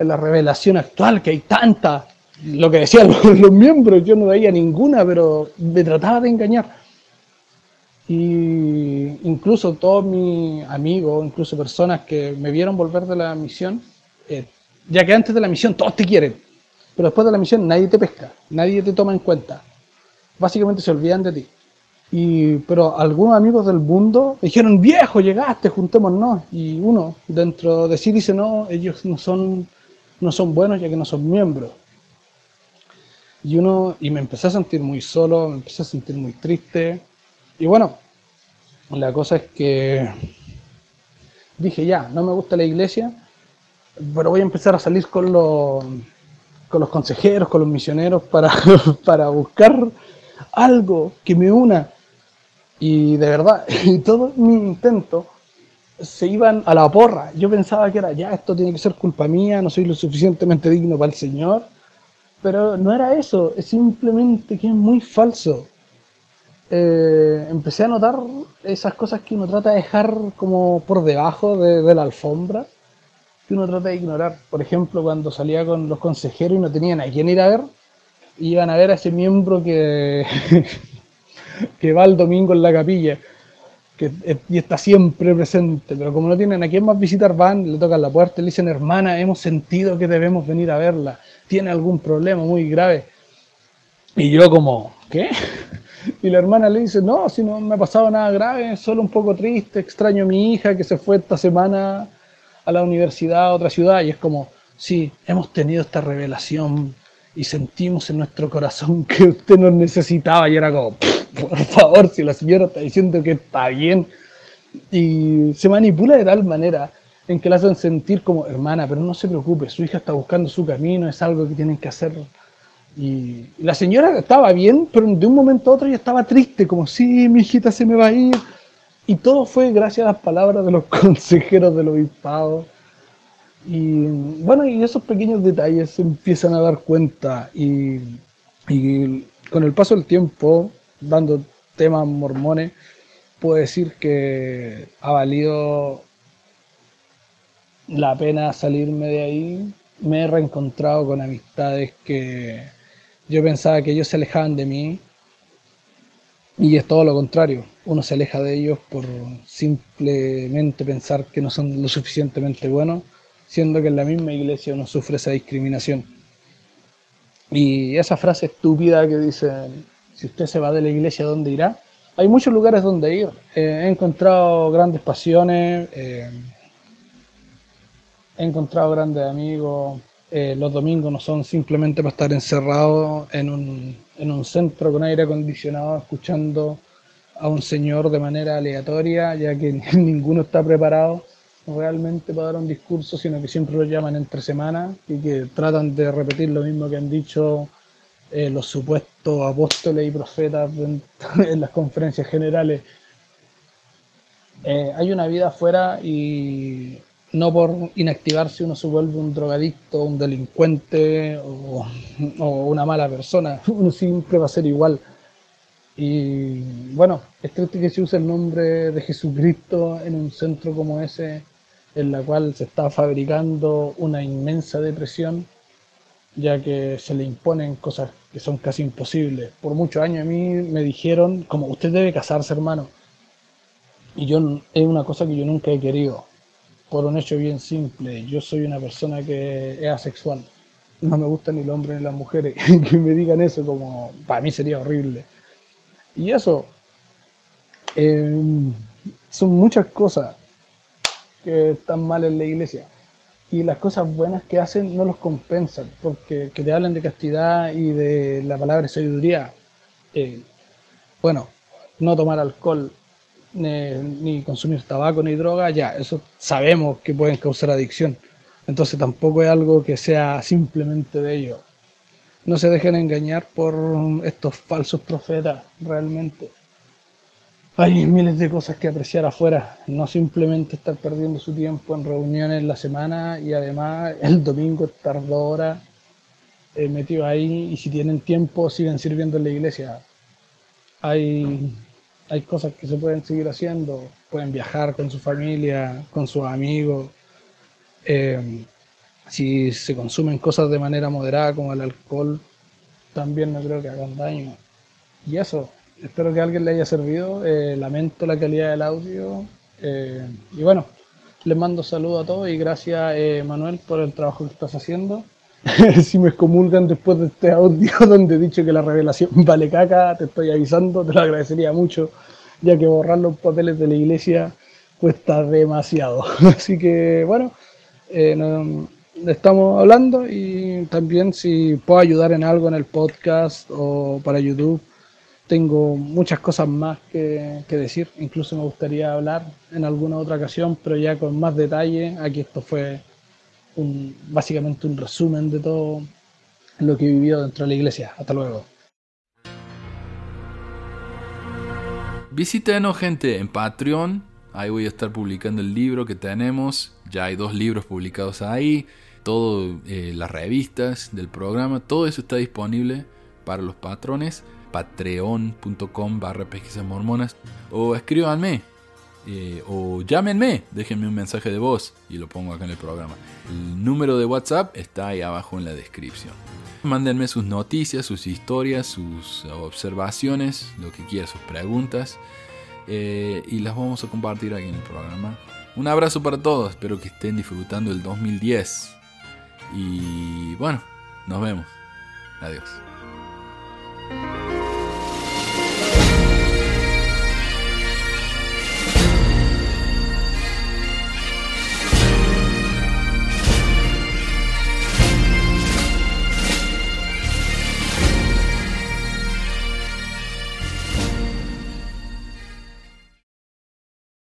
En la revelación actual, que hay tanta lo que decían los, miembros, yo no veía ninguna, pero me trataba de engañar. Y incluso todos mis amigos, incluso personas que me vieron volver de la misión, eh, ya que antes de la misión todos te quieren, pero después de la misión nadie te pesca, nadie te toma en cuenta. Básicamente se olvidan de ti. Y, pero algunos amigos del mundo dijeron, viejo, llegaste, juntémonos. Y uno dentro de sí dice, no, ellos no son, no son buenos ya que no son miembros. Y uno, y me empecé a sentir muy solo, me empecé a sentir muy triste. Y bueno, la cosa es que dije, ya, no me gusta la iglesia, pero voy a empezar a salir con los, con los consejeros, con los misioneros, para, para buscar algo que me una. Y de verdad, y todo mi intento se iban a la porra. Yo pensaba que era, ya, esto tiene que ser culpa mía, no soy lo suficientemente digno para el Señor pero no era eso, es simplemente que es muy falso. Eh, empecé a notar esas cosas que uno trata de dejar como por debajo de, la alfombra, que uno trata de ignorar. Por ejemplo, cuando salía con los consejeros y no tenían a quién ir a ver, iban a ver a ese miembro que, que va el domingo en la capilla que, y está siempre presente, pero como no tienen a quién más visitar, van, le tocan la puerta le dicen, hermana, hemos sentido que debemos venir a verla tiene algún problema muy grave. Y yo como, ¿qué? Y la hermana le dice, no, si no me ha pasado nada grave, solo un poco triste, extraño a mi hija que se fue esta semana a la universidad a otra ciudad. Y es como, sí, hemos tenido esta revelación y sentimos en nuestro corazón que usted nos necesitaba. Y era como, por favor, si la señora está diciendo que está bien. Y se manipula de tal manera en que la hacen sentir como hermana, pero no se preocupe, su hija está buscando su camino, es algo que tienen que hacer. Y la señora estaba bien, pero de un momento a otro ya estaba triste, como, sí, mi hijita se me va a ir. Y todo fue gracias a las palabras de los consejeros del obispado. Y bueno, y esos pequeños detalles se empiezan a dar cuenta. Y, y con el paso del tiempo, dando temas mormones, puedo decir que ha valido la pena salirme de ahí. Me he reencontrado con amistades que yo pensaba que ellos se alejaban de mí y es todo lo contrario. Uno se aleja de ellos por simplemente pensar que no son lo suficientemente buenos, siendo que en la misma iglesia uno sufre esa discriminación. Y esa frase estúpida que dice, si usted se va de la iglesia, ¿dónde irá? Hay muchos lugares donde ir. Eh, he encontrado grandes pasiones. Eh, he encontrado grandes amigos. Eh, los domingos no son simplemente para estar encerrados en un, en un centro con aire acondicionado escuchando a un señor de manera aleatoria, ya que ninguno está preparado realmente para dar un discurso, sino que siempre lo llaman entre semanas y que tratan de repetir lo mismo que han dicho eh, los supuestos apóstoles y profetas en, las conferencias generales. Eh, hay una vida afuera y no por inactivarse uno se vuelve un drogadicto, un delincuente o, una mala persona, uno siempre va a ser igual. Y bueno, es triste que se use el nombre de Jesucristo en un centro como ese, en la cual se está fabricando una inmensa depresión, ya que se le imponen cosas que son casi imposibles. Por muchos años a mí me dijeron, como usted debe casarse, hermano. Y yo es una cosa que yo nunca he querido por un hecho bien simple. Yo soy una persona que es asexual. no me gustan ni los hombres ni las mujeres. que me digan eso como, para mí sería horrible. Y eso, em, son muchas cosas que están mal en la iglesia. Y las cosas buenas que hacen no los compensan, porque que te hablen de castidad y de la palabra sabiduría, eh, bueno, no tomar alcohol, ni, consumir tabaco ni droga, ya, eso sabemos que pueden causar adicción. Entonces tampoco es algo que sea simplemente de ello. No se dejen engañar por estos falsos profetas, realmente. Hay miles de cosas que apreciar afuera, no simplemente estar perdiendo su tiempo en reuniones la semana y además el domingo estar dos horas eh, metido ahí y si tienen tiempo siguen sirviendo en la iglesia. Hay hay cosas que se pueden seguir haciendo, pueden viajar con su familia, con sus amigos. Eh, si se consumen cosas de manera moderada como el alcohol, también no creo que hagan daño. Y eso, espero que a alguien le haya servido. Eh, lamento la calidad del audio. Eh, y bueno, les mando saludos a todos y gracias Manuel por el trabajo que estás haciendo. si me excomulgan después de este audio donde he dicho que la revelación vale caca, te estoy avisando, te lo agradecería mucho, ya que borrar los papeles de la iglesia cuesta demasiado. Así que bueno, eh, estamos hablando y también si puedo ayudar en algo en el podcast o para YouTube, tengo muchas cosas más que, que decir, incluso me gustaría hablar en alguna otra ocasión, pero ya con más detalle, aquí esto fue básicamente un resumen de todo lo que he vivido dentro de la iglesia. Hasta luego. Visítenos gente en Patreon. Ahí voy a estar publicando el libro que tenemos. Ya hay dos libros publicados ahí. Todo, eh, las revistas del programa. Todo eso está disponible para los patrones. Patreon.com barra pesquisas mormonas. O escríbanme eh, o llámenme, déjenme un mensaje de voz y lo pongo acá en el programa. El número de WhatsApp está ahí abajo en la descripción. Mándenme sus noticias, sus historias, sus observaciones, lo que quieran, sus preguntas. Eh, y las vamos a compartir aquí en el programa. Un abrazo para todos, espero que estén disfrutando el 2010. Y bueno, nos vemos. Adiós.